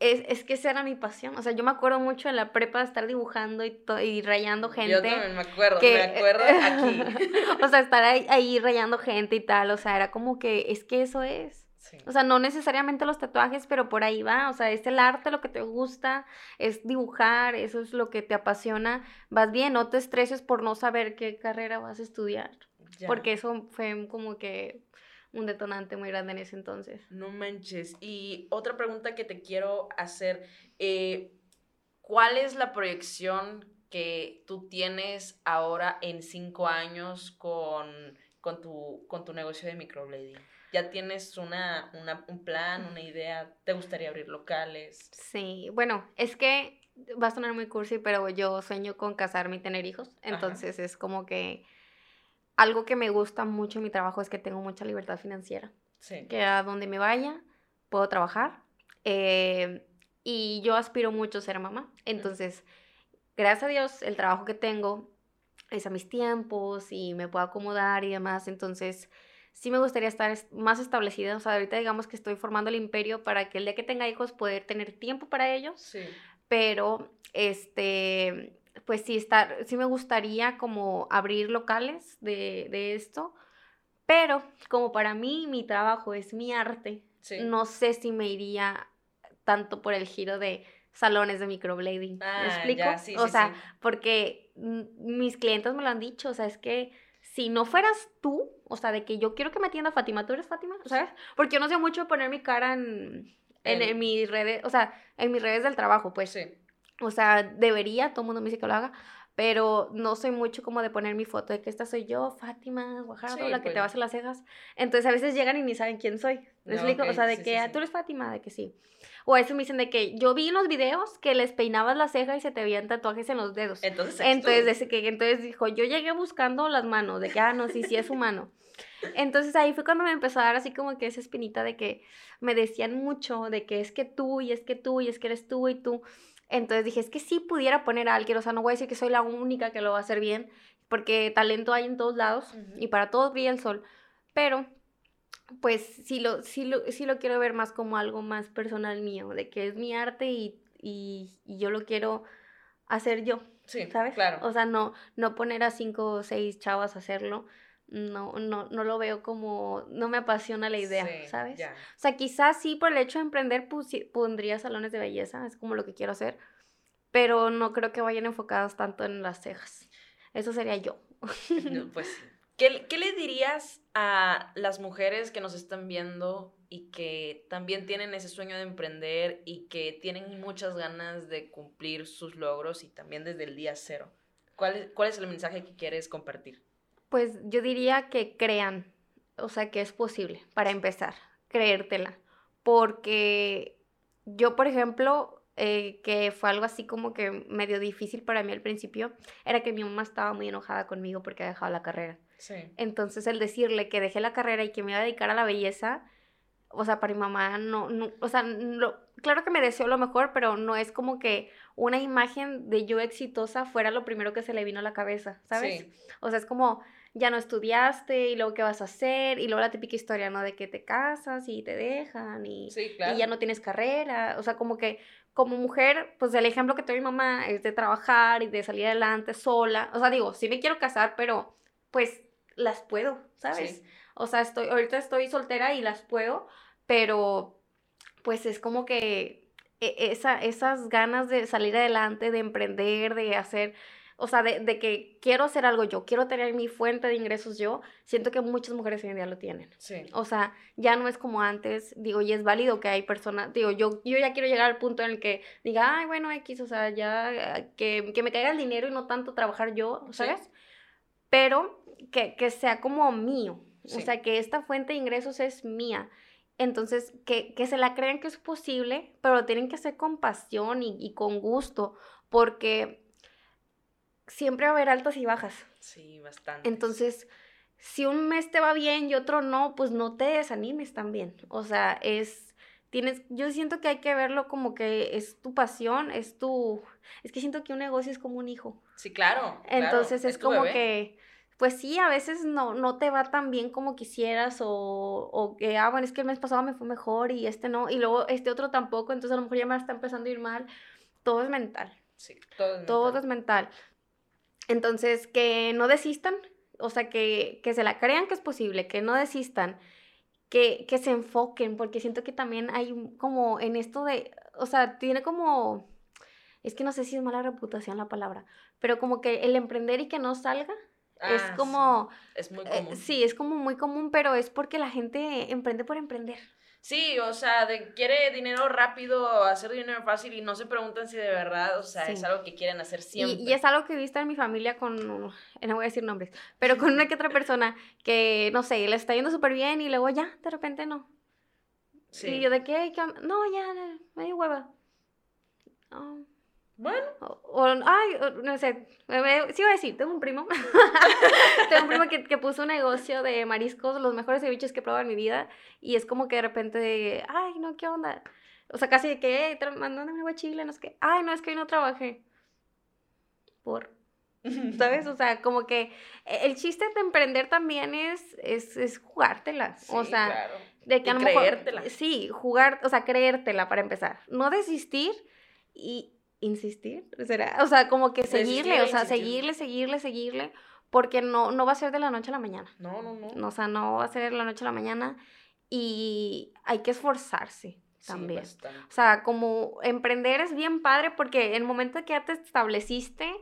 Speaker 2: es, es, que esa era mi pasión. O sea, yo me acuerdo mucho en la prepa de estar dibujando y, y rayando gente. Yo
Speaker 1: también me acuerdo, me acuerdo aquí.
Speaker 2: o sea, estar ahí, ahí rayando gente y tal. O sea, era como que, es que eso es. O sea, no necesariamente los tatuajes, pero por ahí va. O sea, es el arte lo que te gusta, es dibujar, eso es lo que te apasiona. Vas bien, no te estreses por no saber qué carrera vas a estudiar. Porque eso fue como que un detonante muy grande en ese entonces.
Speaker 1: No manches. Y otra pregunta que te quiero hacer, eh, ¿cuál es la proyección que tú tienes ahora en cinco años con, con, tu, con tu negocio de microblading? Ya tienes una, una, un plan, una idea, ¿te gustaría abrir locales?
Speaker 2: Sí, bueno, es que va a sonar muy cursi, pero yo sueño con casarme y tener hijos, entonces es como que algo que me gusta mucho en mi trabajo es que tengo mucha libertad financiera. Sí. Que a donde me vaya puedo trabajar. Eh, y yo aspiro mucho a ser mamá. Entonces, gracias a Dios, el trabajo que tengo es a mis tiempos y me puedo acomodar y demás. Entonces, sí me gustaría estar más establecida. O sea, ahorita digamos que estoy formando el imperio para que el día que tenga hijos poder tener tiempo para ellos. Sí. Pero, este, pues sí, estar, sí me gustaría como abrir locales de, de esto. Pero como para mí mi trabajo es mi arte, no sé si me iría tanto por el giro de salones de microblading. ¿Me ah, explico? sí, o sea, porque mis clientes me lo han dicho, o sea, es que si no fueras tú, o sea, de que yo quiero que me atienda Fátima, ¿tú eres Fátima? ¿Sabes? Porque yo no sé mucho poner mi cara en, en, mis redes, o sea, en mis redes del trabajo, pues. Sí. O sea, debería, todo el mundo me dice que lo haga, pero no soy mucho como de poner mi foto de que esta soy yo, Fátima Guajardo, la que te va a hacer las cejas. Entonces a veces llegan y ni saben quién soy. ¿Me explico? o sea, de que ah, tú eres Fátima, de que sí. O a veces me dicen de que yo vi en los videos que les peinabas la ceja y se te veían tatuajes en los dedos. Entonces, entonces, que, entonces dijo, yo llegué buscando las manos, de que, ah, no, sí, sí es humano. Entonces ahí fue cuando me empezó a dar así como que esa espinita de que me decían mucho, de que es que tú, y es que tú, y es que eres tú, y tú. Entonces dije, es que sí pudiera poner a alguien, o sea, no voy a decir que soy la única que lo va a hacer bien, porque talento hay en todos lados y para todos brilla el sol, pero pues sí lo, sí, lo, sí lo quiero ver más como algo más personal mío, de que es mi arte y, y, yo lo quiero hacer yo, sí, ¿sabes? Claro. O sea, no, no poner a cinco o seis chavas a hacerlo, no, no, no lo veo como, no me apasiona la idea, ¿sabes? O sea, quizás sí por el hecho de emprender pondría salones de belleza, es como lo que quiero hacer, pero no creo que vayan enfocados tanto en las cejas. Eso sería yo.
Speaker 1: pues ¿Qué, ¿Qué, le dirías a las mujeres que nos están viendo y que también tienen ese sueño de emprender y que tienen muchas ganas de cumplir sus logros y también desde el día cero? ¿Cuál, cuál es el mensaje que quieres compartir?
Speaker 2: Pues yo diría que crean, o sea, que es posible, para empezar, creértela. Porque yo, por ejemplo, eh, que fue algo así como que medio difícil para mí al principio, era que mi mamá estaba muy enojada conmigo porque había dejado la carrera. Sí. Entonces, el decirle que dejé la carrera y que me iba a dedicar a la belleza, o sea, para mi mamá no, no o sea, claro que me deseó lo mejor, pero no es como que una imagen de yo exitosa fuera lo primero que se le vino a la cabeza, ¿sabes? Sí. O sea, es como, ya no estudiaste y luego qué vas a hacer y luego la típica historia, ¿no? De que te casas y te dejan y, y ya no tienes carrera, o sea, como que como mujer, pues el ejemplo que doy mi mamá es de trabajar y de salir adelante sola, o sea, digo, sí me quiero casar, pero pues las puedo, ¿sabes? O sea, estoy, ahorita estoy soltera y las puedo, pero pues es como que e, esa, esas ganas de salir adelante, de emprender, de hacer, o sea, de, de, que quiero hacer algo yo, quiero tener mi fuente de ingresos yo, siento que muchas mujeres hoy en día lo tienen. Sí. O sea, ya no es como antes, digo, y es válido que hay personas, digo, yo, yo ya quiero llegar al punto en el que diga, ay, bueno, X, o sea, ya, que, que me caiga el dinero y no tanto trabajar yo, ¿sabes? Pero que, que, sea como mío, o sea, que esta fuente de ingresos es mía. Entonces, que, que, se la crean que es posible, pero lo tienen que hacer con pasión y, y con gusto, porque siempre va a haber altas y bajas.
Speaker 1: Sí, bastante.
Speaker 2: Entonces, si un mes te va bien y otro no, pues no te desanimes también. O sea, es, tienes, yo siento que hay que verlo como que es tu pasión, es tu, es que siento que un negocio es como un hijo.
Speaker 1: Sí, claro.
Speaker 2: Entonces es, como que, pues sí, a veces no, no te va tan bien como quisieras o, o que, ah, bueno, es que el mes pasado me fue mejor y este no, y luego este otro tampoco, entonces a lo mejor ya me está empezando a ir mal. Todo es mental.
Speaker 1: Sí, todo es mental.
Speaker 2: Todo es mental. Entonces, que no desistan, o sea, que, que se la crean que es posible, que no desistan, que, que se enfoquen, porque siento que también hay como en esto de, o sea, tiene como, es que no sé si es mala reputación la palabra, pero como que el emprender y que no salga, es ah, como...
Speaker 1: Es muy eh, común.
Speaker 2: sí, es como muy común, pero es porque la gente emprende por emprender.
Speaker 1: Sí, o sea, de, quiere dinero rápido, hacer dinero fácil y no se preguntan si de verdad, o sea, es algo que quieren hacer siempre.
Speaker 2: Y, es algo que he visto en mi familia con, no voy a decir nombres, pero con una que otra persona que, no sé, le está yendo súper bien y luego ya, de repente no. Sí. Y yo de qué, no, ya, me dio hueva. Oh.
Speaker 1: Bueno.
Speaker 2: O, ay, no sé, sí iba a decir, tengo un primo, tengo un primo que, que, puso un negocio de mariscos, los mejores ceviches que he probado en mi vida, y es como que de repente, ay, no, ¿qué onda? O sea, casi de que, mándame agua chile, no sé qué, ay, no, es que hoy no trabajé. Por, ¿sabes? O sea, como que e, el chiste de emprender también es, es, es jugártela, o sea, de que a lo creértela. sí, jugar, o sea, creértela para empezar, no desistir y insistir, ¿será? O sea, como que seguirle, o sea, seguirle, seguirle, seguirle, porque no, no va a ser de la noche a la mañana.
Speaker 1: No, no, no.
Speaker 2: O sea, no va a ser de la noche a la mañana y hay que esforzarse también. o sea, como emprender es bien padre porque el momento que ya te estableciste,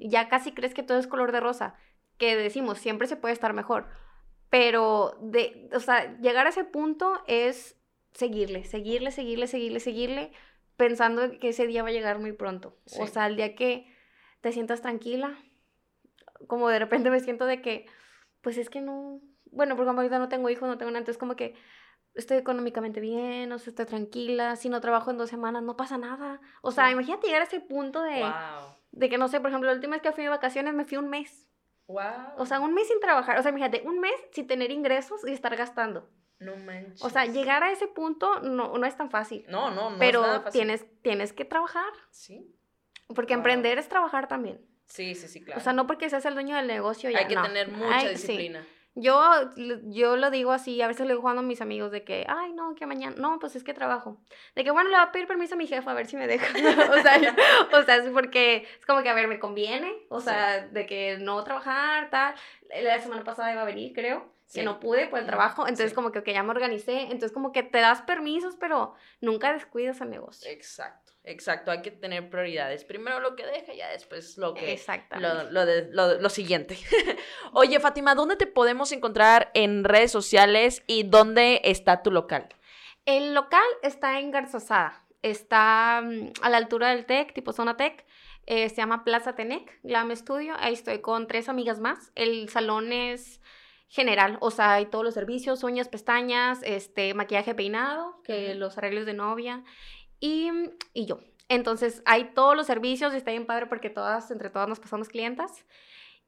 Speaker 2: ya casi crees que todo es color de rosa, que decimos, siempre se puede estar mejor, pero de, o sea, llegar a ese punto es seguirle, seguirle, seguirle, seguirle, seguirle, pensando que ese día va a llegar muy pronto. O sea, el día que te sientas tranquila, como de repente me siento de que, pues es que no, bueno, porque ahorita no tengo hijos, no tengo nada, entonces como que estoy económicamente bien, o sea, estoy tranquila, si no trabajo en dos semanas, no pasa nada. O sea, imagínate llegar a ese punto de, de que, no sé, por ejemplo, la última vez que fui de vacaciones me fui un mes.
Speaker 1: Wow.
Speaker 2: O sea, un mes sin trabajar, o sea, imagínate, un mes sin tener ingresos y estar gastando.
Speaker 1: No manches.
Speaker 2: O sea, llegar a ese punto no, no es tan fácil.
Speaker 1: No, no, no.
Speaker 2: Pero es nada fácil. Tienes, tienes que trabajar.
Speaker 1: Sí.
Speaker 2: Porque emprender es trabajar también.
Speaker 1: Sí, sí, sí, claro.
Speaker 2: O sea, no porque seas el dueño del negocio ya.
Speaker 1: Hay que tener mucha disciplina.
Speaker 2: Yo, yo lo digo así, a veces le digo jugando a mis amigos de que, ay, no, que mañana, no, pues es que trabajo. De que, bueno, le voy a pedir permiso a mi jefa a ver si me deja. o, sea, o sea, es porque es como que, a ver, me conviene, o sea, de que no trabajar, tal. La semana pasada iba a venir, creo que no pude por el trabajo, entonces como que, ya me organicé, entonces como que te das permisos, pero nunca descuidas el negocio.
Speaker 1: Exacto, exacto, hay que tener prioridades, primero lo que deja, ya después lo que... Lo, lo, de, lo, lo siguiente. Oye, Fátima, ¿dónde te podemos encontrar en redes sociales y dónde está tu local?
Speaker 2: El local está en Garzazada, está mm, a la altura del TEC, tipo zona TEC, eh, se llama Plaza Tenec, Glam Studio, ahí estoy con tres amigas más, el salón es general, o sea, hay todos los servicios, uñas, pestañas, este, maquillaje peinado, que los arreglos de novia y, y yo. Entonces, hay todos los servicios y está bien padre porque todas, entre todas nos pasamos clientas.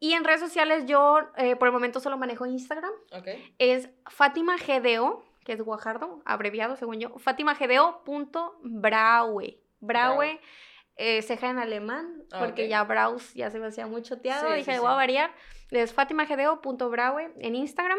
Speaker 2: Y en redes sociales yo eh, por el momento solo manejo Instagram.
Speaker 1: Okay.
Speaker 2: Es Fátima GDO, que es Guajardo, abreviado según yo. FátimaGDO.braue. Braue, eh, ceja en alemán, porque ya Braus ya se me hacía mucho teado. Dije, voy a variar. Es fatimagedeo.braue en Instagram.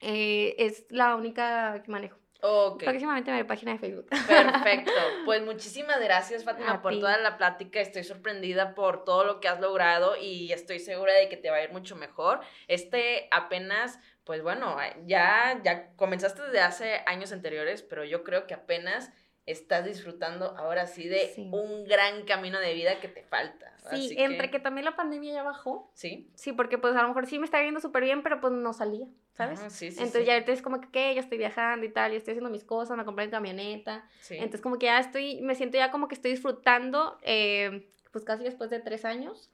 Speaker 2: Eh, es la única que manejo.
Speaker 1: Okay.
Speaker 2: Próximamente mi página de Facebook.
Speaker 1: Perfecto. Pues muchísimas gracias, Fátima, por toda la plática. Estoy sorprendida por todo lo que has logrado y estoy segura de que te va a ir mucho mejor. Este apenas, pues bueno, ya, ya comenzaste desde hace años anteriores, pero yo creo que apenas estás disfrutando ahora sí de un gran camino de vida que te falta.
Speaker 2: Sí, entre que... también la pandemia ya bajó. Sí. Sí, porque pues a lo mejor sí me está viendo súper bien, pero pues no salía, ¿sabes? sí, sí, Entonces ya ahorita es como que, ¿qué? Yo estoy viajando y tal, yo estoy haciendo mis cosas, me compré en camioneta. Entonces como que ya estoy, me siento ya como que estoy disfrutando. Eh, pues casi después de tres años,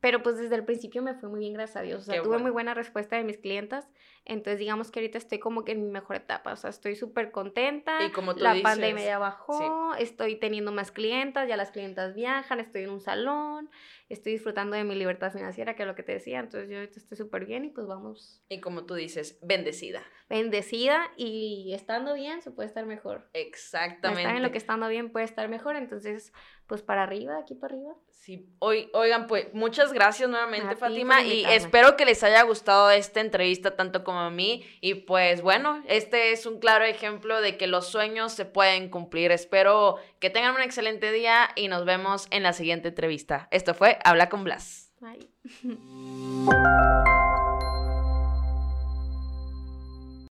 Speaker 2: pero pues desde el principio me fue muy bien, gracias a Dios, o sea, tuve muy buena respuesta de mis clientas, entonces digamos que ahorita estoy como que en mi mejor etapa, o sea, estoy súper contenta, y como tú la pandemia ya bajó, estoy teniendo más clientas, ya las clientas viajan, estoy en un salón, estoy disfrutando de mi libertad financiera, que es lo que te decía, entonces yo estoy súper bien y pues vamos.
Speaker 1: Y como tú dices, bendecida.
Speaker 2: Bendecida y estando bien se puede estar mejor. Exactamente. Estar en lo que estando bien puede estar mejor, entonces pues para arriba, aquí para arriba.
Speaker 1: Sí, oigan, pues muchas gracias nuevamente, Fátima, y espero que les haya gustado esta entrevista tanto como a mí. Y pues bueno, este es un claro ejemplo de que los sueños se pueden cumplir. Espero que tengan un excelente día y nos vemos en la siguiente entrevista. Esto fue Habla con Blas. Bye.